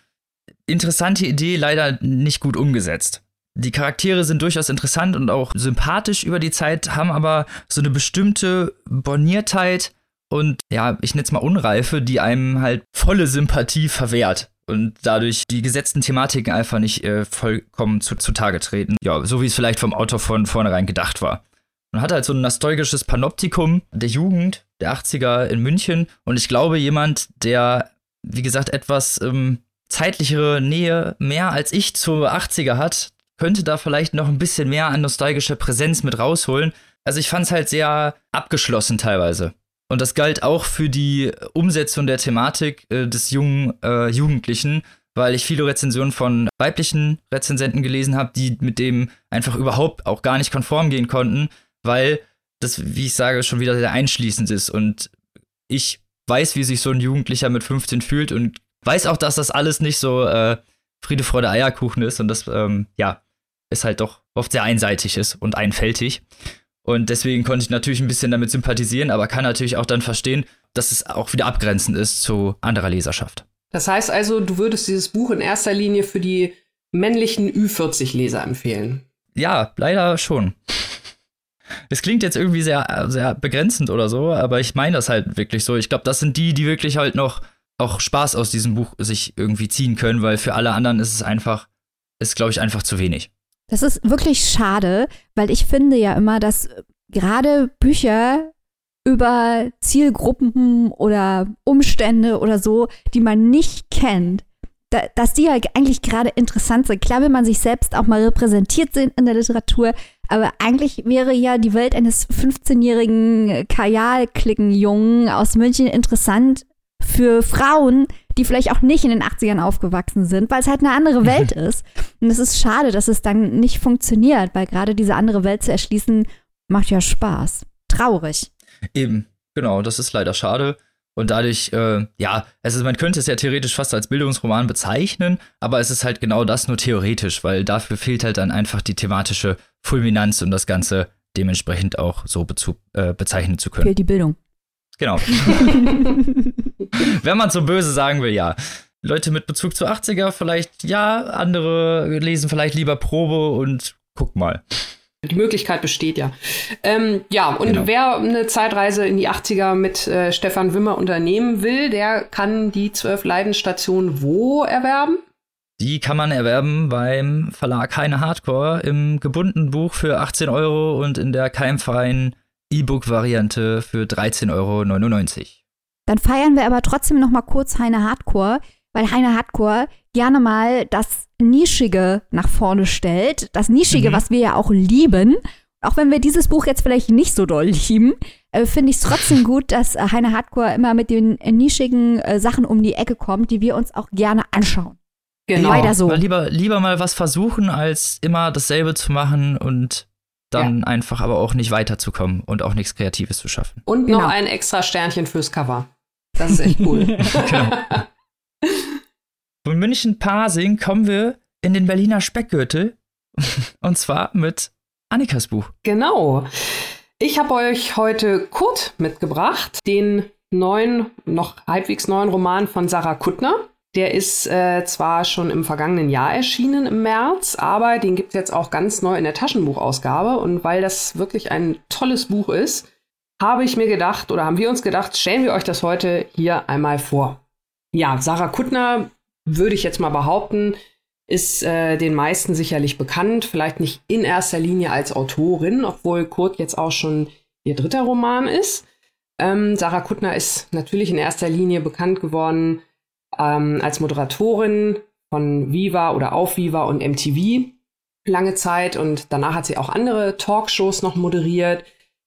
interessante Idee, leider nicht gut umgesetzt. Die Charaktere sind durchaus interessant und auch sympathisch über die Zeit, haben aber so eine bestimmte Borniertheit und ja, ich nenne es mal Unreife, die einem halt volle Sympathie verwehrt und dadurch die gesetzten Thematiken einfach nicht äh, vollkommen zu, zutage treten. Ja, so wie es vielleicht vom Autor von vornherein gedacht war. Man hat halt so ein nostalgisches Panoptikum der Jugend der 80er in München und ich glaube, jemand, der, wie gesagt, etwas ähm, zeitlichere Nähe mehr als ich zu 80er hat, könnte da vielleicht noch ein bisschen mehr an nostalgischer Präsenz mit rausholen. Also ich fand es halt sehr abgeschlossen teilweise. Und das galt auch für die Umsetzung der Thematik äh, des jungen äh, Jugendlichen, weil ich viele Rezensionen von weiblichen Rezensenten gelesen habe, die mit dem einfach überhaupt auch gar nicht konform gehen konnten, weil das, wie ich sage, schon wieder sehr einschließend ist. Und ich weiß, wie sich so ein Jugendlicher mit 15 fühlt und weiß auch, dass das alles nicht so äh, Friede, Freude, Eierkuchen ist und das, ähm, ja, ist halt doch oft sehr einseitig ist und einfältig. Und deswegen konnte ich natürlich ein bisschen damit sympathisieren, aber kann natürlich auch dann verstehen, dass es auch wieder abgrenzend ist zu anderer Leserschaft. das heißt also, du würdest dieses Buch in erster Linie für die männlichen Ü40-Leser empfehlen. Ja, leider schon. Es klingt jetzt irgendwie sehr, sehr begrenzend oder so, aber ich meine das halt wirklich so. Ich glaube, das sind die, die wirklich halt noch auch Spaß aus diesem Buch sich irgendwie ziehen können, weil für alle anderen ist es einfach, ist glaube ich einfach zu wenig. Das ist wirklich schade, weil ich finde ja immer, dass gerade Bücher über Zielgruppen oder Umstände oder so, die man nicht kennt, da, dass die ja eigentlich gerade interessant sind. Klar will man sich selbst auch mal repräsentiert sehen in der Literatur, aber eigentlich wäre ja die Welt eines 15-jährigen Kajal-Klicken-Jungen aus München interessant für Frauen, die vielleicht auch nicht in den 80ern aufgewachsen sind, weil es halt eine andere Welt ist. Und es ist schade, dass es dann nicht funktioniert, weil gerade diese andere Welt zu erschließen, macht ja Spaß. Traurig. Eben, genau, das ist leider schade. Und dadurch, äh, ja, also man könnte es ja theoretisch fast als Bildungsroman bezeichnen, aber es ist halt genau das nur theoretisch, weil dafür fehlt halt dann einfach die thematische Fulminanz, um das Ganze dementsprechend auch so äh, bezeichnen zu können. Fehlt die Bildung. Genau. Wenn man so böse sagen will, ja. Leute mit Bezug zu 80er vielleicht ja, andere lesen vielleicht lieber Probe und guck mal. Die Möglichkeit besteht ja. Ähm, ja, und Genau. wer eine Zeitreise in die 80er mit äh, Stefan Wimmer unternehmen will, der kann die zwölf Leidensstationen wo erwerben? Die kann man erwerben beim Verlag Heine Hardcore im gebundenen Buch für 18 Euro und in der keimfreien E-Book-Variante für 13,99 Euro. Dann feiern wir aber trotzdem noch mal kurz Heine Hardcore, weil Heine Hardcore gerne mal das Nischige nach vorne stellt. Das Nischige, Mhm. was wir ja auch lieben. Auch wenn wir dieses Buch jetzt vielleicht nicht so doll lieben, äh, finde ich es trotzdem gut, dass äh, Heine Hardcore immer mit den äh, nischigen äh, Sachen um die Ecke kommt, die wir uns auch gerne anschauen. Genau. Weiter so. Lieber, lieber mal was versuchen, als immer dasselbe zu machen und dann einfach aber auch nicht weiterzukommen und auch nichts Kreatives zu schaffen. Und Genau. noch ein extra Sternchen fürs Cover. Das ist echt cool. Genau. Von München-Pasing kommen wir in den Berliner Speckgürtel Und zwar mit Annikas Buch. Genau. Ich habe euch heute Kurt mitgebracht, den neuen, noch halbwegs neuen Roman von Sarah Kuttner. Der ist äh, zwar schon im vergangenen Jahr erschienen, im März, aber den gibt es jetzt auch ganz neu in der Taschenbuchausgabe. Und weil das wirklich ein tolles Buch ist, habe ich mir gedacht oder haben wir uns gedacht, stellen wir euch das heute hier einmal vor. Ja, Sarah Kuttner würde ich jetzt mal behaupten, ist äh, den meisten sicherlich bekannt, vielleicht nicht in erster Linie als Autorin, obwohl Kurt jetzt auch schon ihr dritter Roman ist. Ähm, Sarah Kuttner ist natürlich in erster Linie bekannt geworden ähm, als Moderatorin von Viva oder auf Viva und MTV lange Zeit und danach hat sie auch andere Talkshows noch moderiert.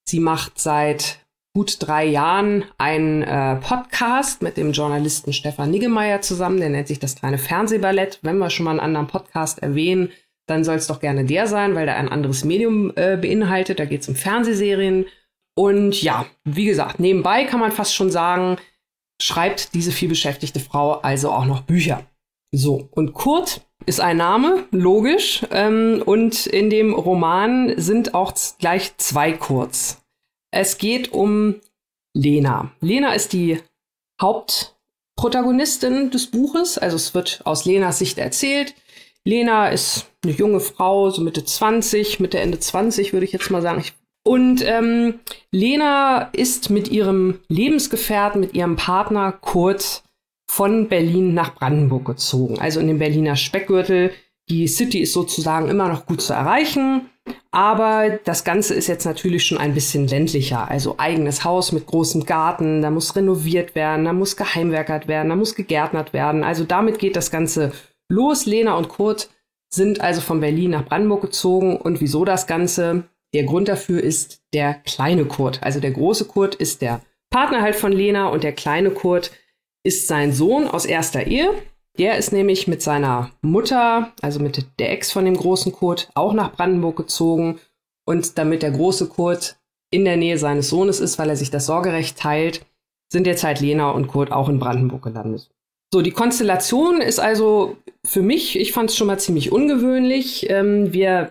Sie macht seit gut drei Jahren einen äh, Podcast mit dem Journalisten Stefan Niggemeier zusammen. Der nennt sich das kleine Fernsehballett. Wenn wir schon mal einen anderen Podcast erwähnen, dann soll es doch gerne der sein, weil der ein anderes Medium äh, beinhaltet. Da geht es um Fernsehserien. Und ja, wie gesagt, nebenbei kann man fast schon sagen, schreibt diese vielbeschäftigte Frau also auch noch Bücher. So, und Kurt ist ein Name, logisch. Ähm, und in dem Roman sind auch gleich zwei Kurz. Es geht um Lena. Lena ist die Hauptprotagonistin des Buches. Also es wird aus Lenas Sicht erzählt. Lena ist eine junge Frau, so Mitte 20, Mitte Ende 20 würde ich jetzt mal sagen. Und ähm, Lena ist mit ihrem Lebensgefährten, mit ihrem Partner Kurt von Berlin nach Brandenburg gezogen, also in den Berliner Speckgürtel. Die City ist sozusagen immer noch gut zu erreichen, aber das Ganze ist jetzt natürlich schon ein bisschen ländlicher. Also eigenes Haus mit großem Garten, da muss renoviert werden, da muss geheimwerkert werden, da muss gegärtnert werden. Also damit geht das Ganze los. Lena und Kurt sind also von Berlin nach Brandenburg gezogen. Und wieso das Ganze? Der Grund dafür ist der kleine Kurt. Also der große Kurt ist der Partner halt von Lena und der kleine Kurt ist sein Sohn aus erster Ehe. Der ist nämlich mit seiner Mutter, also mit der Ex von dem großen Kurt, auch nach Brandenburg gezogen. Und damit der große Kurt in der Nähe seines Sohnes ist, weil er sich das Sorgerecht teilt, sind halt Lena und Kurt auch in Brandenburg gelandet. So, die Konstellation ist also für mich, ich fand es schon mal ziemlich ungewöhnlich. Ähm, wir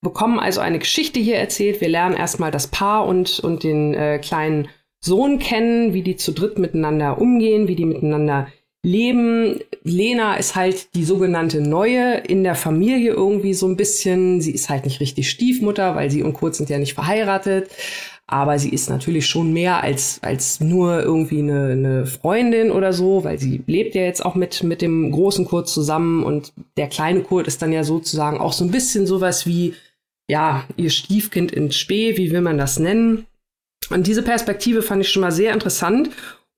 bekommen also eine Geschichte hier erzählt. Wir lernen erstmal das Paar und, und den äh, kleinen Sohn kennen, wie die zu dritt miteinander umgehen, wie die miteinander leben. Lena ist halt die sogenannte Neue in der Familie irgendwie so ein bisschen. Sie ist halt nicht richtig Stiefmutter, weil sie und Kurt sind ja nicht verheiratet. Aber sie ist natürlich schon mehr als, als nur irgendwie eine, eine Freundin oder so, weil sie lebt ja jetzt auch mit, mit dem großen Kurt zusammen und der kleine Kurt ist dann ja sozusagen auch so ein bisschen sowas wie ja, ihr Stiefkind in Spee, wie will man das nennen? Und diese Perspektive fand ich schon mal sehr interessant.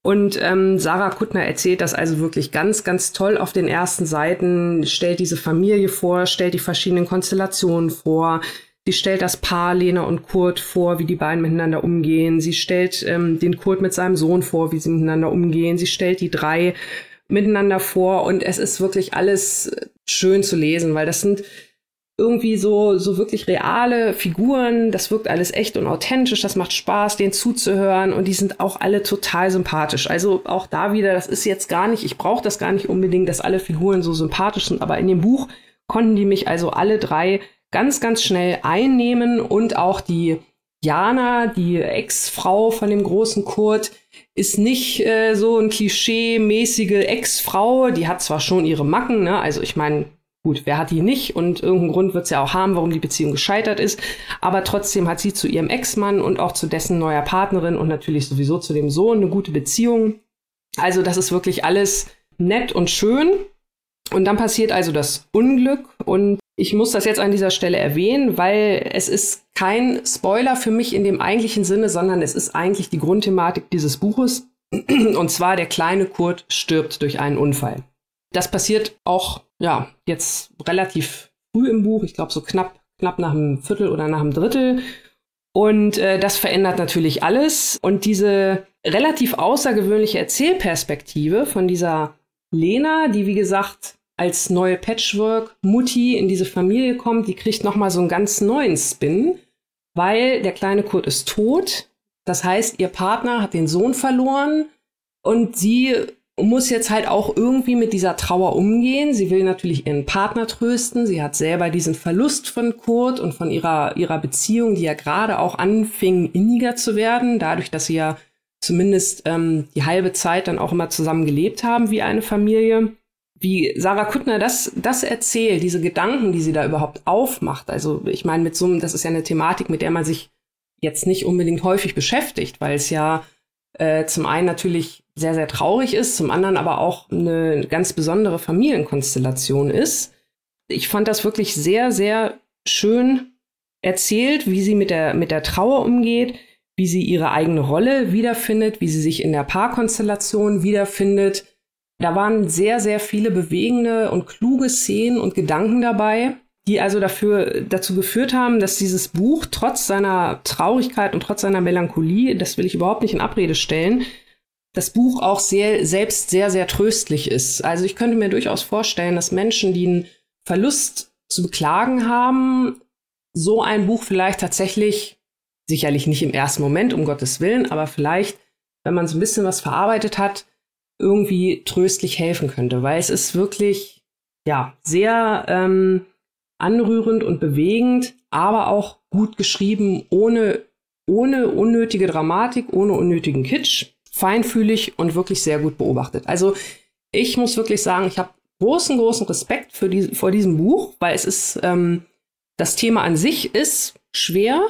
Und ähm, Sarah Kuttner erzählt das also wirklich ganz, ganz toll auf den ersten Seiten, stellt diese Familie vor, stellt die verschiedenen Konstellationen vor. Sie stellt das Paar Lena und Kurt vor, wie die beiden miteinander umgehen. Sie stellt ähm, den Kurt mit seinem Sohn vor, wie sie miteinander umgehen. Sie stellt die drei miteinander vor und es ist wirklich alles schön zu lesen, weil das sind irgendwie so, so wirklich reale Figuren. Das wirkt alles echt und authentisch. Das macht Spaß, denen zuzuhören. Und die sind auch alle total sympathisch. Also auch da wieder, das ist jetzt gar nicht, ich brauche das gar nicht unbedingt, dass alle Figuren so sympathisch sind. Aber in dem Buch konnten die mich also alle drei ganz, ganz schnell einnehmen. Und auch die Jana, die Ex-Frau von dem großen Kurt, ist nicht äh, so ein klischee-mäßige Ex-Frau. Die hat zwar schon ihre Macken, ne? Also ich meine, Gut, wer hat die nicht? Und irgendeinen Grund wird es ja auch haben, warum die Beziehung gescheitert ist. Aber trotzdem hat sie zu ihrem Ex-Mann und auch zu dessen neuer Partnerin und natürlich sowieso zu dem Sohn eine gute Beziehung. Also das ist wirklich alles nett und schön. Und dann passiert also das Unglück. Und ich muss das jetzt an dieser Stelle erwähnen, weil es ist kein Spoiler für mich in dem eigentlichen Sinne, sondern es ist eigentlich die Grundthematik dieses Buches. Und zwar der kleine Kurt stirbt durch einen Unfall. Das passiert auch, ja, jetzt relativ früh im Buch, ich glaube so knapp, knapp nach einem Viertel oder nach einem Drittel. Und äh, das verändert natürlich alles. Und diese relativ außergewöhnliche Erzählperspektive von dieser Lena, die wie gesagt als neue Patchwork-Mutti in diese Familie kommt, die kriegt nochmal so einen ganz neuen Spin, weil der kleine Kurt ist tot. Das heißt, ihr Partner hat den Sohn verloren und sie muss jetzt halt auch irgendwie mit dieser Trauer umgehen. Sie will natürlich ihren Partner trösten. Sie hat selber diesen Verlust von Kurt und von ihrer, ihrer Beziehung, die ja gerade auch anfing, inniger zu werden, dadurch, dass sie ja zumindest ähm, die halbe Zeit dann auch immer zusammen gelebt haben wie eine Familie. Wie Sarah Kuttner das, das erzählt, diese Gedanken, die sie da überhaupt aufmacht. Also ich meine, mit so einem, das ist ja eine Thematik, mit der man sich jetzt nicht unbedingt häufig beschäftigt, weil es ja äh, zum einen natürlich sehr, sehr traurig ist, zum anderen aber auch eine ganz besondere Familienkonstellation ist. Ich fand das wirklich sehr, sehr schön erzählt, wie sie mit der, mit der Trauer umgeht, wie sie ihre eigene Rolle wiederfindet, wie sie sich in der Paarkonstellation wiederfindet. Da waren sehr, sehr viele bewegende und kluge Szenen und Gedanken dabei, die also dafür, dazu geführt haben, dass dieses Buch trotz seiner Traurigkeit und trotz seiner Melancholie, das will ich überhaupt nicht in Abrede stellen, das Buch auch sehr, selbst sehr, sehr tröstlich ist. Also ich könnte mir durchaus vorstellen, dass Menschen, die einen Verlust zu beklagen haben, so ein Buch vielleicht tatsächlich, sicherlich nicht im ersten Moment, um Gottes Willen, aber vielleicht, wenn man so ein bisschen was verarbeitet hat, irgendwie tröstlich helfen könnte, weil es ist wirklich, ja, sehr ähm, anrührend und bewegend, aber auch gut geschrieben, ohne, ohne unnötige Dramatik, ohne unnötigen Kitsch feinfühlig und wirklich sehr gut beobachtet. Also ich muss wirklich sagen, ich habe großen, großen Respekt für die, vor diesem Buch, weil es ist, ähm, das Thema an sich ist schwer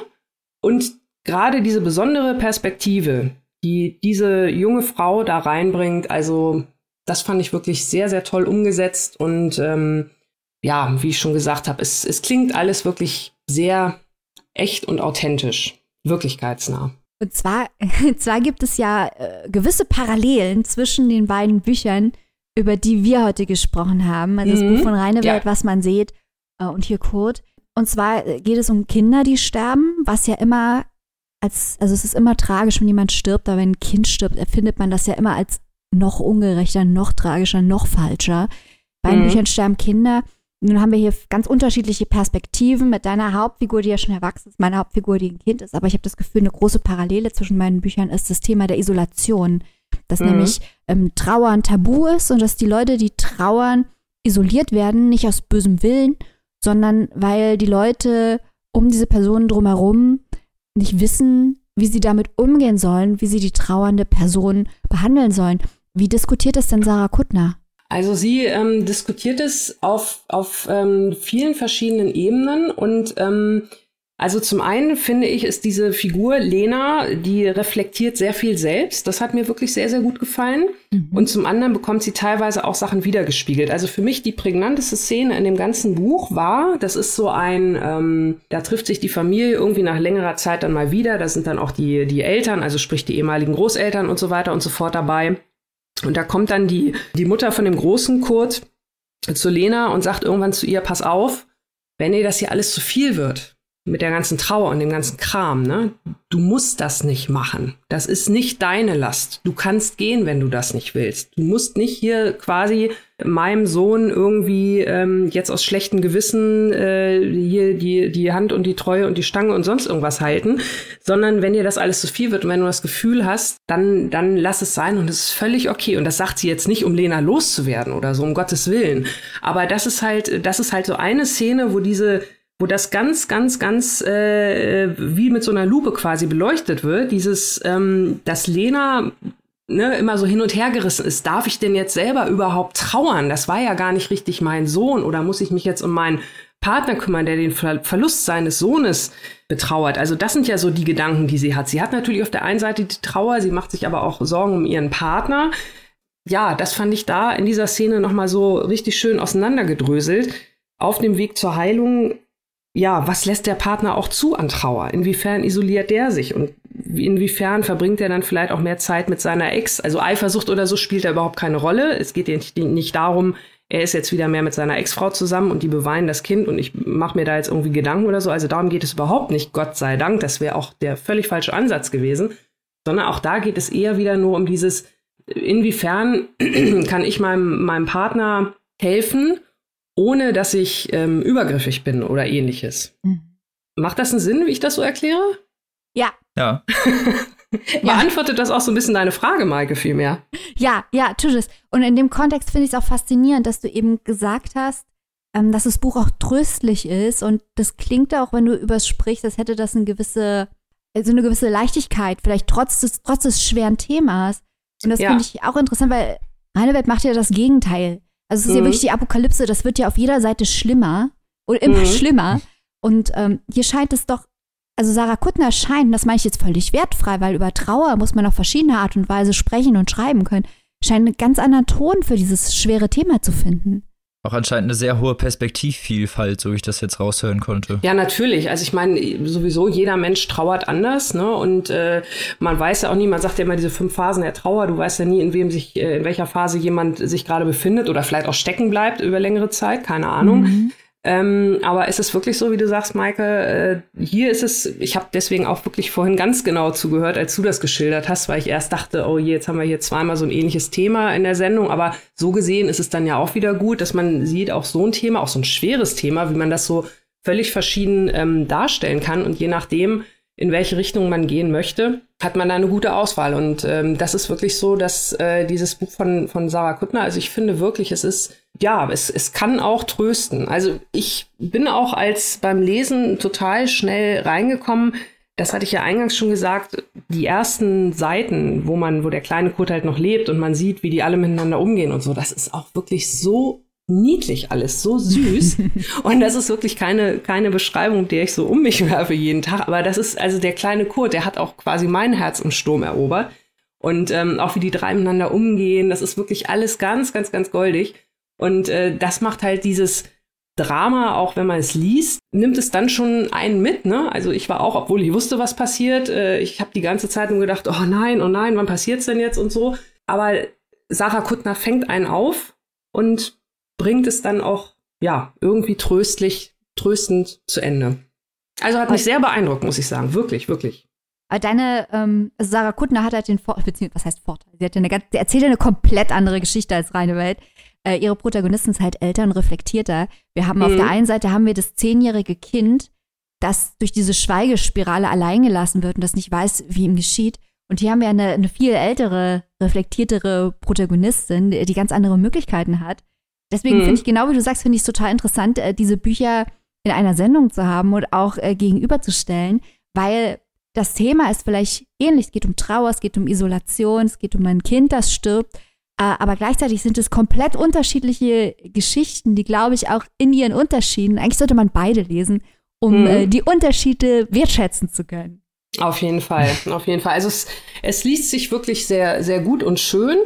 und gerade diese besondere Perspektive, die diese junge Frau da reinbringt, also das fand ich wirklich sehr, sehr toll umgesetzt und ähm, ja, wie ich schon gesagt habe, es, es klingt alles wirklich sehr echt und authentisch, wirklichkeitsnah. Und zwar, zwar gibt es ja äh, gewisse Parallelen zwischen den beiden Büchern, über die wir heute gesprochen haben. Also mhm. das Buch von Reinewald, ja. was man sieht, äh, und hier Kurt. Und zwar äh, geht es um Kinder, die sterben, was ja immer als, also es ist immer tragisch, wenn jemand stirbt, aber wenn ein Kind stirbt, erfindet man das ja immer als noch ungerechter, noch tragischer, noch falscher. Bei mhm. Büchern sterben Kinder nun haben wir hier ganz unterschiedliche Perspektiven mit deiner Hauptfigur, die ja schon erwachsen ist, meine Hauptfigur, die ein Kind ist. Aber ich habe das Gefühl, eine große Parallele zwischen meinen Büchern ist das Thema der Isolation. Dass mhm. nämlich ähm, Trauern tabu ist und dass die Leute, die trauern, isoliert werden, nicht aus bösem Willen, sondern weil die Leute um diese Personen drumherum nicht wissen, wie sie damit umgehen sollen, wie sie die trauernde Person behandeln sollen. Wie diskutiert es denn Sarah Kuttner? Also sie ähm, diskutiert es auf, auf ähm, vielen verschiedenen Ebenen und ähm, also zum einen finde ich, ist diese Figur Lena, die reflektiert sehr viel selbst. Das hat mir wirklich sehr, sehr gut gefallen. Mhm. Und zum anderen bekommt sie teilweise auch Sachen wiedergespiegelt. Also für mich die prägnanteste Szene in dem ganzen Buch war, das ist so ein, ähm, da trifft sich die Familie irgendwie nach längerer Zeit dann mal wieder. Da sind dann auch die, die Eltern, also sprich die ehemaligen Großeltern und so weiter und so fort dabei. Und da kommt dann die, die Mutter von dem großen Kurt zu Lena und sagt irgendwann zu ihr, pass auf, wenn ihr das hier alles zu viel wird, mit der ganzen Trauer und dem ganzen Kram, ne? Du musst das nicht machen. Das ist nicht deine Last. Du kannst gehen, wenn du das nicht willst. Du musst nicht hier quasi meinem Sohn irgendwie ähm, jetzt aus schlechtem Gewissen äh, hier die, die Hand und die Treue und die Stange und sonst irgendwas halten, sondern wenn dir das alles zu viel wird und wenn du das Gefühl hast, dann, dann lass es sein und es ist völlig okay. Und das sagt sie jetzt nicht, um Lena loszuwerden oder so, um Gottes Willen. Aber das ist halt, das ist halt so eine Szene, wo diese wo das ganz, ganz, ganz äh, wie mit so einer Lupe quasi beleuchtet wird. Dieses, ähm, dass Lena ne, immer so hin und her gerissen ist. Darf ich denn jetzt selber überhaupt trauern? Das war ja gar nicht richtig mein Sohn. Oder muss ich mich jetzt um meinen Partner kümmern, der den Ver Verlust seines Sohnes betrauert? Also das sind ja so die Gedanken, die sie hat. Sie hat natürlich auf der einen Seite die Trauer, sie macht sich aber auch Sorgen um ihren Partner. Ja, das fand ich da in dieser Szene nochmal so richtig schön auseinandergedröselt. Auf dem Weg zur Heilung ja, was lässt der Partner auch zu an Trauer? Inwiefern isoliert der sich? Und inwiefern verbringt er dann vielleicht auch mehr Zeit mit seiner Ex? Also Eifersucht oder so spielt da überhaupt keine Rolle. Es geht nicht, nicht darum, er ist jetzt wieder mehr mit seiner Ex-Frau zusammen und die beweinen das Kind und ich mache mir da jetzt irgendwie Gedanken oder so. Also darum geht es überhaupt nicht, Gott sei Dank. Das wäre auch der völlig falsche Ansatz gewesen. Sondern auch da geht es eher wieder nur um dieses, inwiefern kann ich meinem, meinem Partner helfen ohne dass ich ähm, übergriffig bin oder ähnliches. Mhm. Macht das einen Sinn, wie ich das so erkläre? Ja. Ja. Beantwortet das auch so ein bisschen deine Frage, Maike, vielmehr? Ja, ja, tut es. Und in dem Kontext finde ich es auch faszinierend, dass du eben gesagt hast, ähm, dass das Buch auch tröstlich ist. Und das klingt auch, wenn du übers sprichst, als hätte das eine gewisse, also eine gewisse Leichtigkeit, vielleicht trotz des, trotz des schweren Themas. Und das ja. finde ich auch interessant, weil meine Welt macht ja das Gegenteil. Also es ist mhm. ja wirklich die Apokalypse, das wird ja auf jeder Seite schlimmer und immer mhm. schlimmer. Und ähm, hier scheint es doch, also Sarah Kuttner scheint, das meine ich jetzt völlig wertfrei, weil über Trauer muss man auf verschiedene Art und Weise sprechen und schreiben können, scheint einen ganz anderen Ton für dieses schwere Thema zu finden auch anscheinend eine sehr hohe Perspektivvielfalt, so wie ich das jetzt raushören konnte. Ja, natürlich. Also ich meine, sowieso jeder Mensch trauert anders, ne? Und äh, man weiß ja auch nie, man sagt ja immer diese fünf Phasen der Trauer, du weißt ja nie, in wem sich, äh, in welcher Phase jemand sich gerade befindet oder vielleicht auch stecken bleibt über längere Zeit, keine Ahnung. Mhm. Ähm, aber es ist wirklich so, wie du sagst, Maike, äh, hier ist es, ich habe deswegen auch wirklich vorhin ganz genau zugehört, als du das geschildert hast, weil ich erst dachte, oh je, jetzt haben wir hier zweimal so ein ähnliches Thema in der Sendung, aber so gesehen ist es dann ja auch wieder gut, dass man sieht, auch so ein Thema, auch so ein schweres Thema, wie man das so völlig verschieden ähm, darstellen kann und je nachdem, in welche Richtung man gehen möchte, hat man da eine gute Auswahl. Und ähm, das ist wirklich so, dass äh, dieses Buch von, von Sarah Kuttner, also ich finde wirklich, es ist, ja, es, es kann auch trösten. Also ich bin auch als beim Lesen total schnell reingekommen. Das hatte ich ja eingangs schon gesagt, die ersten Seiten, wo man, wo der kleine Kurt halt noch lebt und man sieht, wie die alle miteinander umgehen und so, das ist auch wirklich so niedlich alles, so süß. und das ist wirklich keine, keine Beschreibung, der ich so um mich werfe jeden Tag. Aber das ist also der kleine Kurt, der hat auch quasi mein Herz im Sturm erobert. Und ähm, auch wie die drei miteinander umgehen, das ist wirklich alles ganz, ganz, ganz goldig. Und äh, das macht halt dieses Drama, auch wenn man es liest, nimmt es dann schon einen mit. Ne? Also ich war auch, obwohl ich wusste, was passiert, äh, ich habe die ganze Zeit nur gedacht, oh nein, oh nein, wann passiert's denn jetzt und so. Aber Sarah Kuttner fängt einen auf und bringt es dann auch, ja, irgendwie tröstlich, tröstend zu Ende. Also hat mich sehr beeindruckt, muss ich sagen. Wirklich, wirklich. Aber deine, ähm, also Sarah Kuttner hat halt den Vorteil, beziehungsweise, was heißt Vorteil? Sie, hat eine ganz, sie erzählt eine komplett andere Geschichte als reine Welt. Äh, ihre Protagonisten sind halt älter und reflektierter. Wir haben mhm. auf der einen Seite haben wir das zehnjährige Kind, das durch diese Schweigespirale allein gelassen wird und das nicht weiß, wie ihm geschieht. Und hier haben wir eine, eine viel ältere, reflektiertere Protagonistin, die ganz andere Möglichkeiten hat. Deswegen mhm. finde ich, genau wie du sagst, finde ich es total interessant, äh, diese Bücher in einer Sendung zu haben und auch äh, gegenüberzustellen, weil das Thema ist vielleicht ähnlich. Es geht um Trauer, es geht um Isolation, es geht um ein Kind, das stirbt. Äh, aber gleichzeitig sind es komplett unterschiedliche Geschichten, die, glaube ich, auch in ihren Unterschieden, eigentlich sollte man beide lesen, um mhm. äh, die Unterschiede wertschätzen zu können. Auf jeden Fall, auf jeden Fall. Also es, es liest sich wirklich sehr, sehr gut und schön.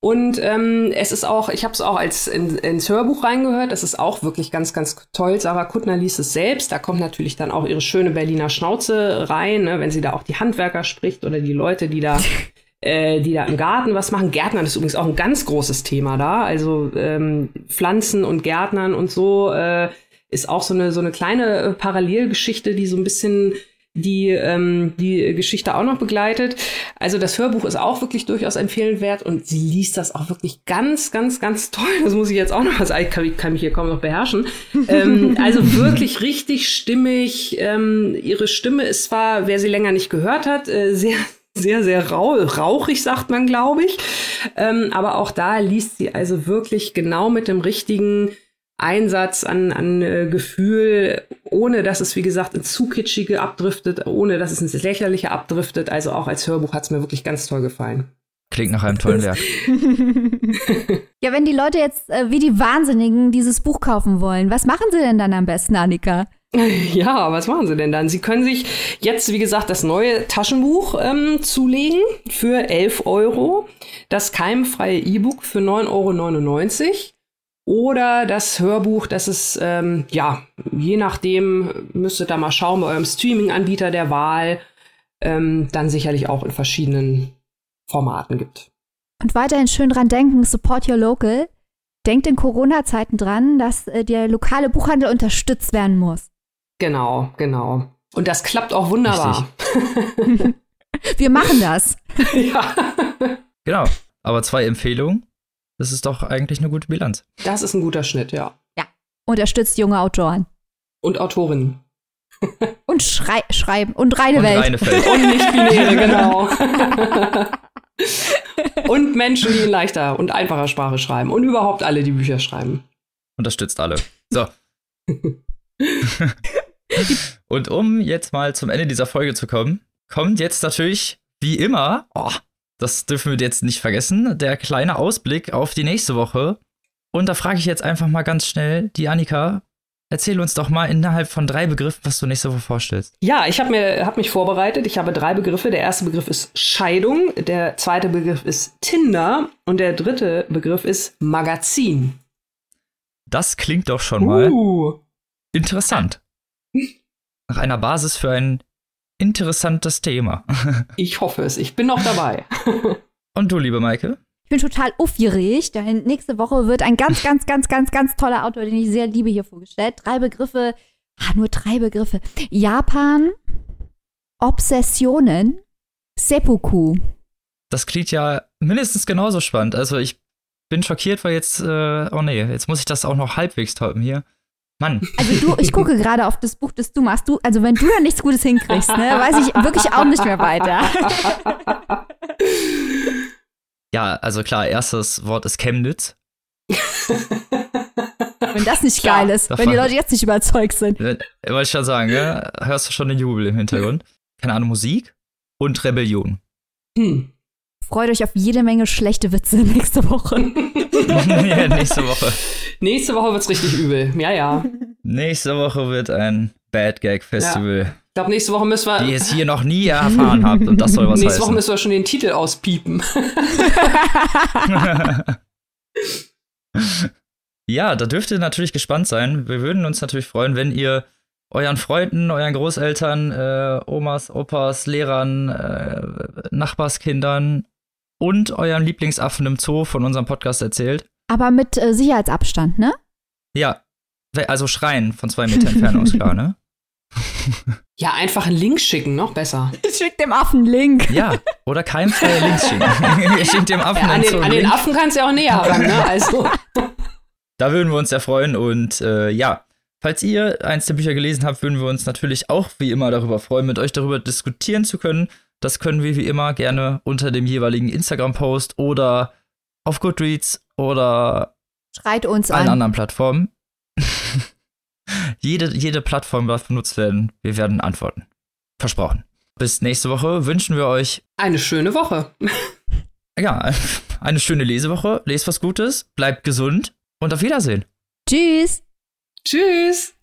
Und ähm, es ist auch, ich habe es auch als in, ins Hörbuch reingehört, das ist auch wirklich ganz, ganz toll. Sarah Kuttner liest es selbst, da kommt natürlich dann auch ihre schöne Berliner Schnauze rein, ne, wenn sie da auch die Handwerker spricht oder die Leute, die da äh, die da im Garten was machen. Gärtnern ist übrigens auch ein ganz großes Thema da. Also ähm, Pflanzen und Gärtnern und so äh, ist auch so eine so eine kleine äh, Parallelgeschichte, die so ein bisschen die ähm, die Geschichte auch noch begleitet. Also das Hörbuch ist auch wirklich durchaus empfehlenswert und sie liest das auch wirklich ganz, ganz, ganz toll. Das muss ich jetzt auch noch, also ich kann, kann mich hier kaum noch beherrschen. ähm, also wirklich richtig stimmig. Ähm, ihre Stimme ist zwar, wer sie länger nicht gehört hat, äh, sehr sehr, sehr rau rauchig, sagt man, glaube ich. Ähm, aber auch da liest sie also wirklich genau mit dem richtigen Einsatz an, an äh, Gefühl, ohne dass es, wie gesagt, ins zu kitschige abdriftet, ohne dass es ins Lächerliche abdriftet. Also auch als Hörbuch hat es mir wirklich ganz toll gefallen. Klingt nach einem tollen Werk. ja, wenn die Leute jetzt äh, wie die Wahnsinnigen dieses Buch kaufen wollen, was machen sie denn dann am besten, Annika? Ja, was machen sie denn dann? Sie können sich jetzt, wie gesagt, das neue Taschenbuch ähm, zulegen für 11 Euro, das keimfreie E-Book für 9,99 Euro oder das Hörbuch, das ist, ähm, ja, je nachdem, müsst ihr da mal schauen bei eurem Streaming-Anbieter der Wahl, ähm, dann sicherlich auch in verschiedenen Formaten gibt. Und weiterhin schön dran denken, support your local. Denkt in Corona-Zeiten dran, dass äh, der lokale Buchhandel unterstützt werden muss. Genau, genau. Und das klappt auch wunderbar. Wir machen das. ja. Genau. Aber zwei Empfehlungen. Das ist doch eigentlich eine gute Bilanz. Das ist ein guter Schnitt, ja. Ja. Unterstützt junge Autoren. Und Autorinnen. Und Und Schrei schreiben. Und reine und Welt. Reinefeld. Und nicht binäre, genau. und Menschen, die in leichter und einfacher Sprache schreiben. Und überhaupt alle, die Bücher schreiben. Unterstützt alle. So. Und um jetzt mal zum Ende dieser Folge zu kommen, kommt jetzt natürlich, wie immer, oh, das dürfen wir jetzt nicht vergessen, der kleine Ausblick auf die nächste Woche. Und da frage ich jetzt einfach mal ganz schnell die Annika, erzähl uns doch mal innerhalb von drei Begriffen, was du nächste Woche vorstellst. Ja, ich habe mir hab mich vorbereitet. Ich habe drei Begriffe. Der erste Begriff ist Scheidung, der zweite Begriff ist Tinder und der dritte Begriff ist Magazin. Das klingt doch schon mal Uh. interessant. Nach einer Basis für ein interessantes Thema. Ich hoffe es. Ich bin noch dabei. Und du, liebe Maike? Ich bin total aufgeregt, denn nächste Woche wird ein ganz, ganz, ganz, ganz, ganz toller Autor, den ich sehr liebe, hier vorgestellt. Drei Begriffe, ah, nur drei Begriffe. Japan, Obsessionen, Seppuku. Das klingt ja mindestens genauso spannend. Also ich bin schockiert, weil jetzt, äh, oh nee, jetzt muss ich das auch noch halbwegs toppen hier. Mann, Also du, ich gucke gerade auf das Buch, das du machst. Du, also wenn du da nichts Gutes hinkriegst, ne, weiß ich wirklich auch nicht mehr weiter. ja, also klar, erstes Wort ist Chemnitz. Wenn das nicht Ja, geil ist, wenn die Leute jetzt nicht überzeugt sind. Äh, Wollte ich schon sagen, ja? Hörst du schon den Jubel im Hintergrund? Keine Ahnung, Musik und Rebellion. Hm. Freut euch auf jede Menge schlechte Witze nächste Woche. ja, nächste Woche. Nächste Woche wird's richtig übel. Ja, ja. Nächste Woche wird ein Bad Gag Festival, Ich glaube, nächste Woche müssen wir. die ihr es hier noch nie erfahren habt. Und das soll was nächste Woche heißen. müssen wir schon den Titel auspiepen. Ja, da dürft ihr natürlich gespannt sein. Wir würden uns natürlich freuen, wenn ihr euren Freunden, euren Großeltern, äh, Omas, Opas, Lehrern, äh, Nachbarskindern und eurem Lieblingsaffen im Zoo von unserem Podcast erzählt. Aber mit äh, Sicherheitsabstand, ne? Ja, also schreien von zwei Meter Entfernung ist klar, ne? Ja, einfach einen Link schicken, noch besser. Schick dem Affen einen Link. Ja, oder keimfreie Links schicken. Ihr schickt dem Affen Ja, an, einen den, Zoo an den Link. Affen kannst du ja auch näher ran, ne? Also. Da würden wir uns sehr freuen. Und äh, ja, falls ihr eins der Bücher gelesen habt, würden wir uns natürlich auch wie immer darüber freuen, mit euch darüber diskutieren zu können. Das können wir wie immer gerne unter dem jeweiligen Instagram-Post oder auf Goodreads oder Schreit uns allen an. anderen Plattformen. jede, jede Plattform darf benutzt werden. Wir werden antworten. Versprochen. Bis nächste Woche wünschen wir euch Eine schöne Woche. ja, eine schöne Lesewoche. Lest was Gutes, bleibt gesund und auf Wiedersehen. Tschüss. Tschüss.